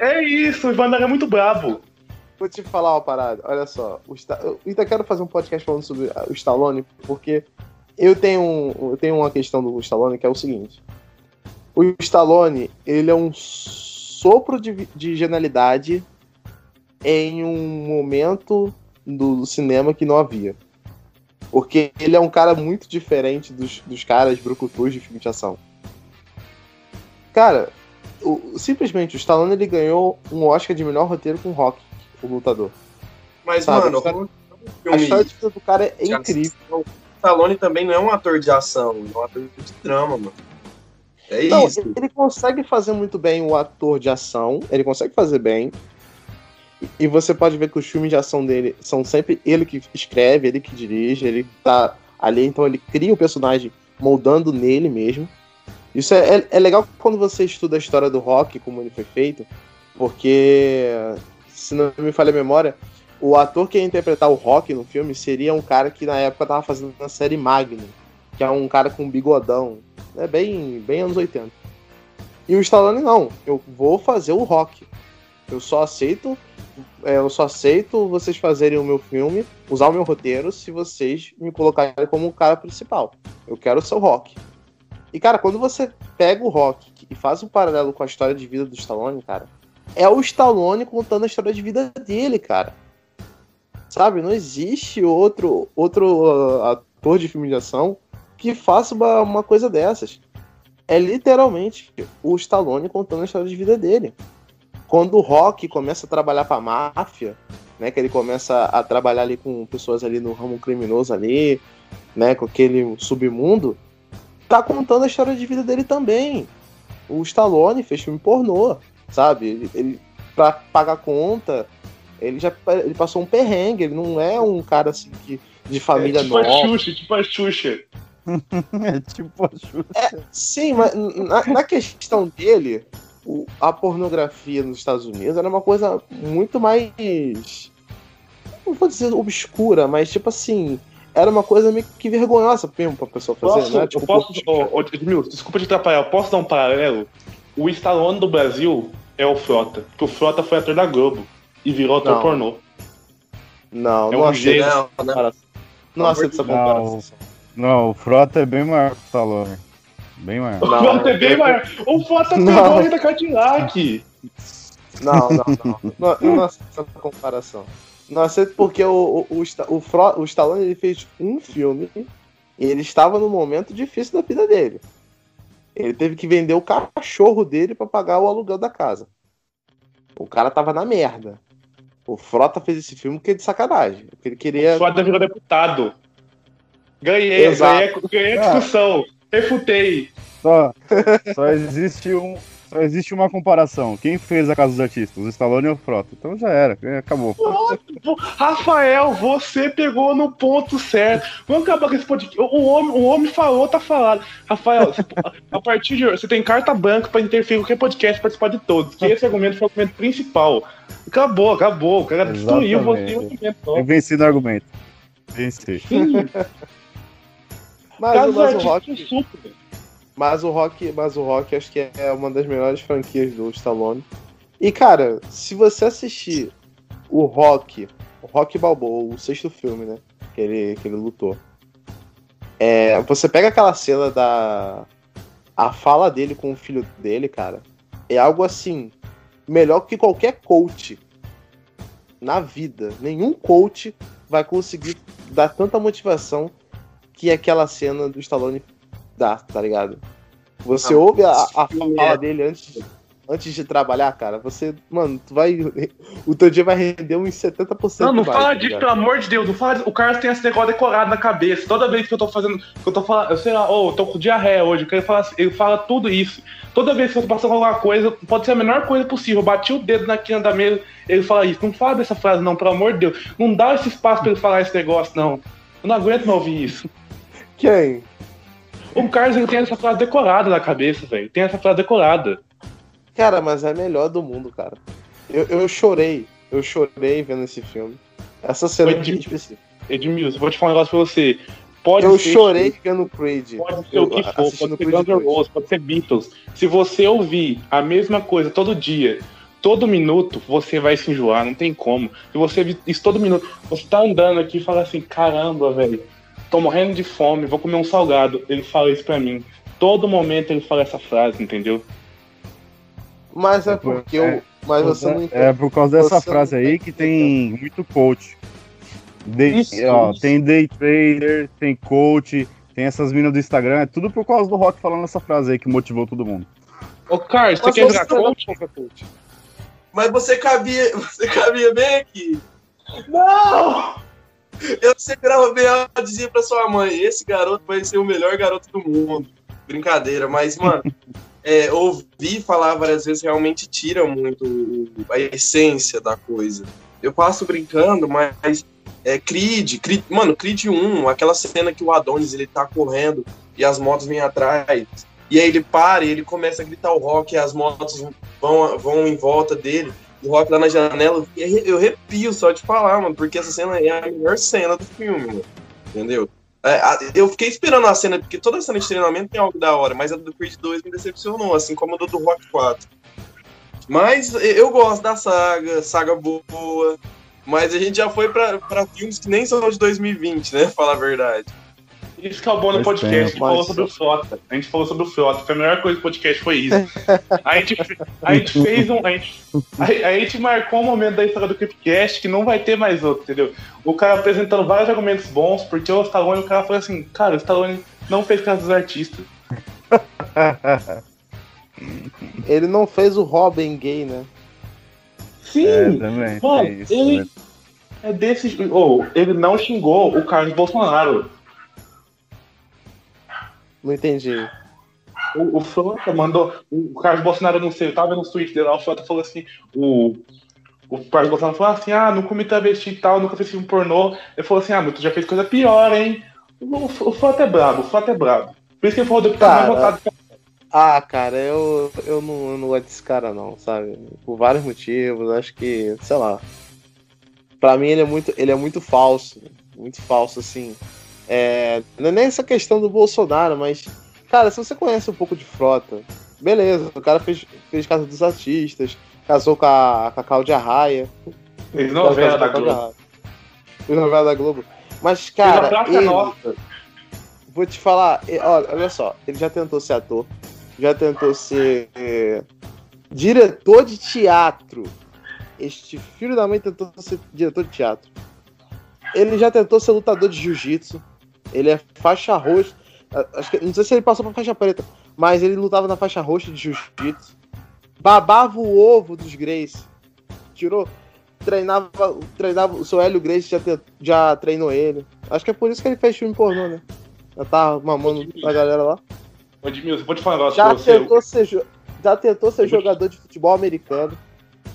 é isso, o Ivan Drago é muito brabo. Vou te falar uma parada, olha só. O Sta... Eu ainda quero fazer um podcast falando sobre o Stallone, porque eu tenho, um, eu tenho uma questão do Stallone que é o seguinte. O Stallone, ele é um sopro de, de genialidade em um momento do cinema que não havia. Porque ele é um cara muito diferente dos, dos caras brucutus de filme de ação. Cara, o, simplesmente o Stallone ele ganhou um Oscar de melhor roteiro com Rock o lutador. Mas, Sabe? mano, cara, a história de vida do cara é incrível. O Stallone também não é um ator de ação, é um ator de drama, mano. É não, isso. Ele consegue fazer muito bem o ator de ação, ele consegue fazer bem. E você pode ver que os filmes de ação dele são sempre ele que escreve, ele que dirige, ele tá ali, então ele cria o personagem moldando nele mesmo. Isso é, é, é legal quando você estuda a história do rock, como ele foi feito, porque se não me falha a memória, o ator que ia interpretar o Rock no filme seria um cara que na época tava fazendo a série Magnum. Que é um cara com um bigodão. É bem, bem anos 80. E o Stallone não, eu vou fazer o rock. Eu só aceito. é, eu só aceito vocês fazerem o meu filme, usar o meu roteiro, se vocês me colocarem como o cara principal. Eu quero o rock. E, cara, quando você pega o rock e faz um paralelo com a história de vida do Stallone, cara, é o Stallone contando a história de vida dele, cara. Sabe? Não existe outro, outro uh, ator de filme de ação que faça uma, uma coisa dessas. É literalmente o Stallone contando a história de vida dele. Quando o Rock começa a trabalhar pra máfia, né? Que ele começa a trabalhar ali com pessoas ali no ramo criminoso ali, né? Com aquele submundo, tá contando a história de vida dele também. O Stallone fez filme pornô, sabe? Ele, ele pra pagar conta, ele já ele passou um perrengue, ele não é um cara assim que, de família é, tipo nova. a Xuxa, tipo a Xuxa. (laughs) É tipo a Xuxa. Sim, mas na, na questão dele, o- a pornografia nos Estados Unidos era uma coisa muito mais. Não vou dizer obscura, mas tipo assim. Era uma coisa meio que vergonhosa mesmo pra pessoa fazer, Posso, né? Tipo, eu posso, ô, ô, Edmilson, desculpa te atrapalhar, eu posso dar um paralelo? O Stallone do Brasil é o Frota, porque o Frota foi ator da Globo e virou ator Não. pornô. Não, É não um aceito jeito. essa Não, não. comparação. Não aceito essa Não. comparação. Não, o Frota é bem maior que o Stallone. Bem maior. O Não, Frota é bem eu- maior. O Frota Não. pegou ele da Cadillac. Não, não, não. não eu não aceito essa comparação. Não aceito porque o, o, o, o, Fro- o Stallone ele fez um filme e ele estava num momento difícil da vida dele. Ele teve que vender o cachorro dele pra pagar o aluguel da casa. O cara tava na merda. O Frota fez esse filme porque é de sacanagem. Porque ele queria. O Frota virou deputado. Ganhei, ganhei, ganhei a discussão. Refutei. Só, só existe um. Só existe uma comparação. Quem fez a Casa dos Artistas? O Stallone ou o Frota? Então já era, acabou. Pô, Rafael, você pegou no ponto certo. Vamos acabar com esse podcast. O, homem, o homem falou, tá falado. Rafael, a partir de hoje, você tem carta branca pra interferir em qualquer podcast participar de todos. Que esse argumento foi o argumento principal. Acabou, acabou. O cara destruiu você e o Exatamente. argumento. Eu venci no argumento. Venci. Sim, Mas, caso mas o Rock. super. Mas o Rock, mas o Rock acho que é uma das melhores franquias do Stallone. E cara, se você assistir o Rock, o Rock Balboa, o sexto filme, né, que ele, que ele lutou. É, você pega aquela cena da a fala dele com o filho dele, cara, é algo assim melhor que qualquer coach na vida. Nenhum coach vai conseguir dar tanta motivação que aquela cena do Stallone dá, tá ligado? Você Ah, ouve a, a fala é- dele antes, antes de trabalhar, cara. Você, mano, tu vai. O teu dia vai render uns 70%. Não, não mais, fala tá disso, pelo amor de Deus. Não fala disso. O Carlos tem esse negócio decorado na cabeça. Toda vez que eu tô fazendo. Que eu tô falando. Eu sei lá, ô, eu tô com diarreia hoje. Eu quero falar, assim, ele fala tudo isso. Toda vez que eu tô passando alguma coisa, pode ser a menor coisa possível. Eu bati o dedo na quina da mesa, ele fala isso. Não fala dessa frase, não, pelo amor de Deus. Não dá esse espaço pra ele falar esse negócio, não. Eu não aguento mais ouvir isso. Quem? O Carlos ele tem essa frase decorada na cabeça, velho. Tem essa frase decorada. Cara, mas é a melhor do mundo, cara. Eu, eu chorei. Eu chorei vendo esse filme. Essa cena em específico. Edmilson, vou te falar um negócio pra você. Pode Eu ser chorei vendo Creed. Pode ser Eu o que for, pode ser Guns N' 2. Roses, pode ser Beatles. Se você ouvir a mesma coisa todo dia, todo minuto, você vai se enjoar, não tem como. Se você ouvir isso todo minuto, você tá andando aqui e fala assim, caramba, velho, tô morrendo de fome, vou comer um salgado. Ele fala isso pra mim. Todo momento ele fala essa frase, entendeu? Mas é É por- porque é- eu. Mas você não entende. É por causa dessa Você frase aí que tem muito coach. Day- Isso, ó, isso. Tem day trader, tem coach, tem essas minas do Instagram, é tudo por causa do Rock falando essa frase aí que motivou todo mundo. Ô, Carlos, você quer virar não- coach? Mas você cabia, (laughs) você cabia bem aqui. Não! Eu você grava bem ela dizia pra sua mãe, esse garoto vai ser o melhor garoto do mundo. Brincadeira, mas, mano, é, ouvir falar várias vezes realmente tira muito a essência da coisa. Eu passo brincando, mas é Creed, Creed, mano, Creed 1, aquela cena que o Adonis ele tá correndo e as motos vêm atrás. E aí ele para e ele começa a gritar o rock e as motos vão, vão em volta dele. O rock lá na janela. Eu arrepio só de falar, mano, porque essa cena é a melhor cena do filme, mano. Entendeu? É, eu fiquei esperando a cena, porque toda cena de treinamento tem algo da hora, mas a do Creed 2 me decepcionou, assim como a do, do Rock 4. Mas eu gosto da saga, saga boa. Mas a gente já foi pra filmes que nem são de 2020, né? Falar a verdade. Isso que é o bom no Faz podcast. A gente falou sobre o Frota. A gente falou sobre o Frota. Foi a melhor coisa do podcast, foi isso. A gente, a gente (laughs) fez um. A gente, a, a gente marcou um momento da história do Cripcast que não vai ter mais outro, entendeu? O cara apresentando vários argumentos bons, porque o Stallone, o cara falou assim, cara, o Stallone não fez caso dos artistas. (laughs) Ele não fez o Robin gay, né? Sim! É, também. Mano, tem isso, ele né? é desse. Ou, ele não xingou o Carlos Bolsonaro. Não entendi. O, o Frota mandou. O Carlos Bolsonaro, não sei, eu tava tweets dele lá, o Frota falou assim. O, o Carlos Bolsonaro falou assim: ah, não comi travesti e tal, nunca fiz filme pornô. Ele falou assim: ah, mas tu já fez coisa pior, hein? O, o Frota é brabo, o Frota é brabo. Por isso que ele o deputado mais votado. Ah, cara, eu, eu, não, eu não gosto desse cara, não, sabe? Por vários motivos, acho que, sei lá. Pra mim, ele é muito, ele é muito falso. Muito falso, assim. É, não é nem essa questão do Bolsonaro, mas, cara, se você conhece um pouco de frota, beleza, o cara fez, fez Casa dos Artistas, casou com a, com a Cláudia Raia. Fez novela da Globo. Fez novela da Globo. Mas, cara, ele, vou te falar, olha, olha só, ele já tentou ser ator, já tentou ser é, diretor de teatro. Este filho da mãe tentou ser diretor de teatro. Ele já tentou ser lutador de jiu-jitsu. Ele é faixa roxa. Acho que, não sei se ele passou pra faixa preta, mas ele lutava na faixa roxa de jiu-jitsu. Babava o ovo dos Grace. Tirou. Treinava, treinava. O seu Hélio Grace já, te- já treinou ele. Acho que é por isso que ele fez filme pornô, né? Já tá mamando a galera lá. Ô, Edmilson, vou te falar um negócio Já pra você. tentou ser, já tentou ser jogador de futebol americano.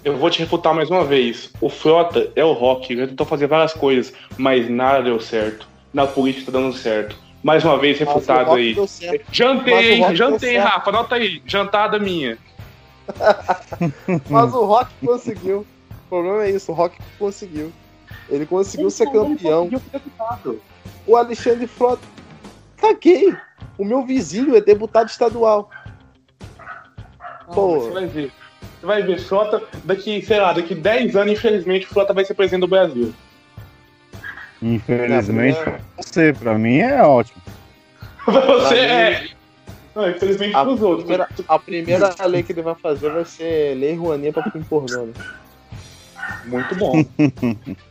Eu vou te refutar mais uma vez. O Frota é o rock, ele tentou fazer várias coisas, mas nada deu certo. Na política tá dando certo. Mais uma vez refutado aí. Jantei, hein? Jantei. Rafa. Anota aí. Jantada minha. (laughs) Mas o Rock conseguiu. O problema é isso, o Rock conseguiu. Ele conseguiu ser campeão. O Alexandre Frota. Caguei. O meu vizinho é deputado estadual. Pô. Você vai ver. Você vai ver, Frota, daqui, sei lá, daqui 10 anos, infelizmente, o Frota vai ser presidente do Brasil. Infelizmente, pra você, pra mim é ótimo. (laughs) Pra você mim- é. Não, infelizmente A pros outros. primeira, a primeira lei que ele vai fazer vai ser lei Rouanet pra filme pornô. né? Muito bom. (laughs)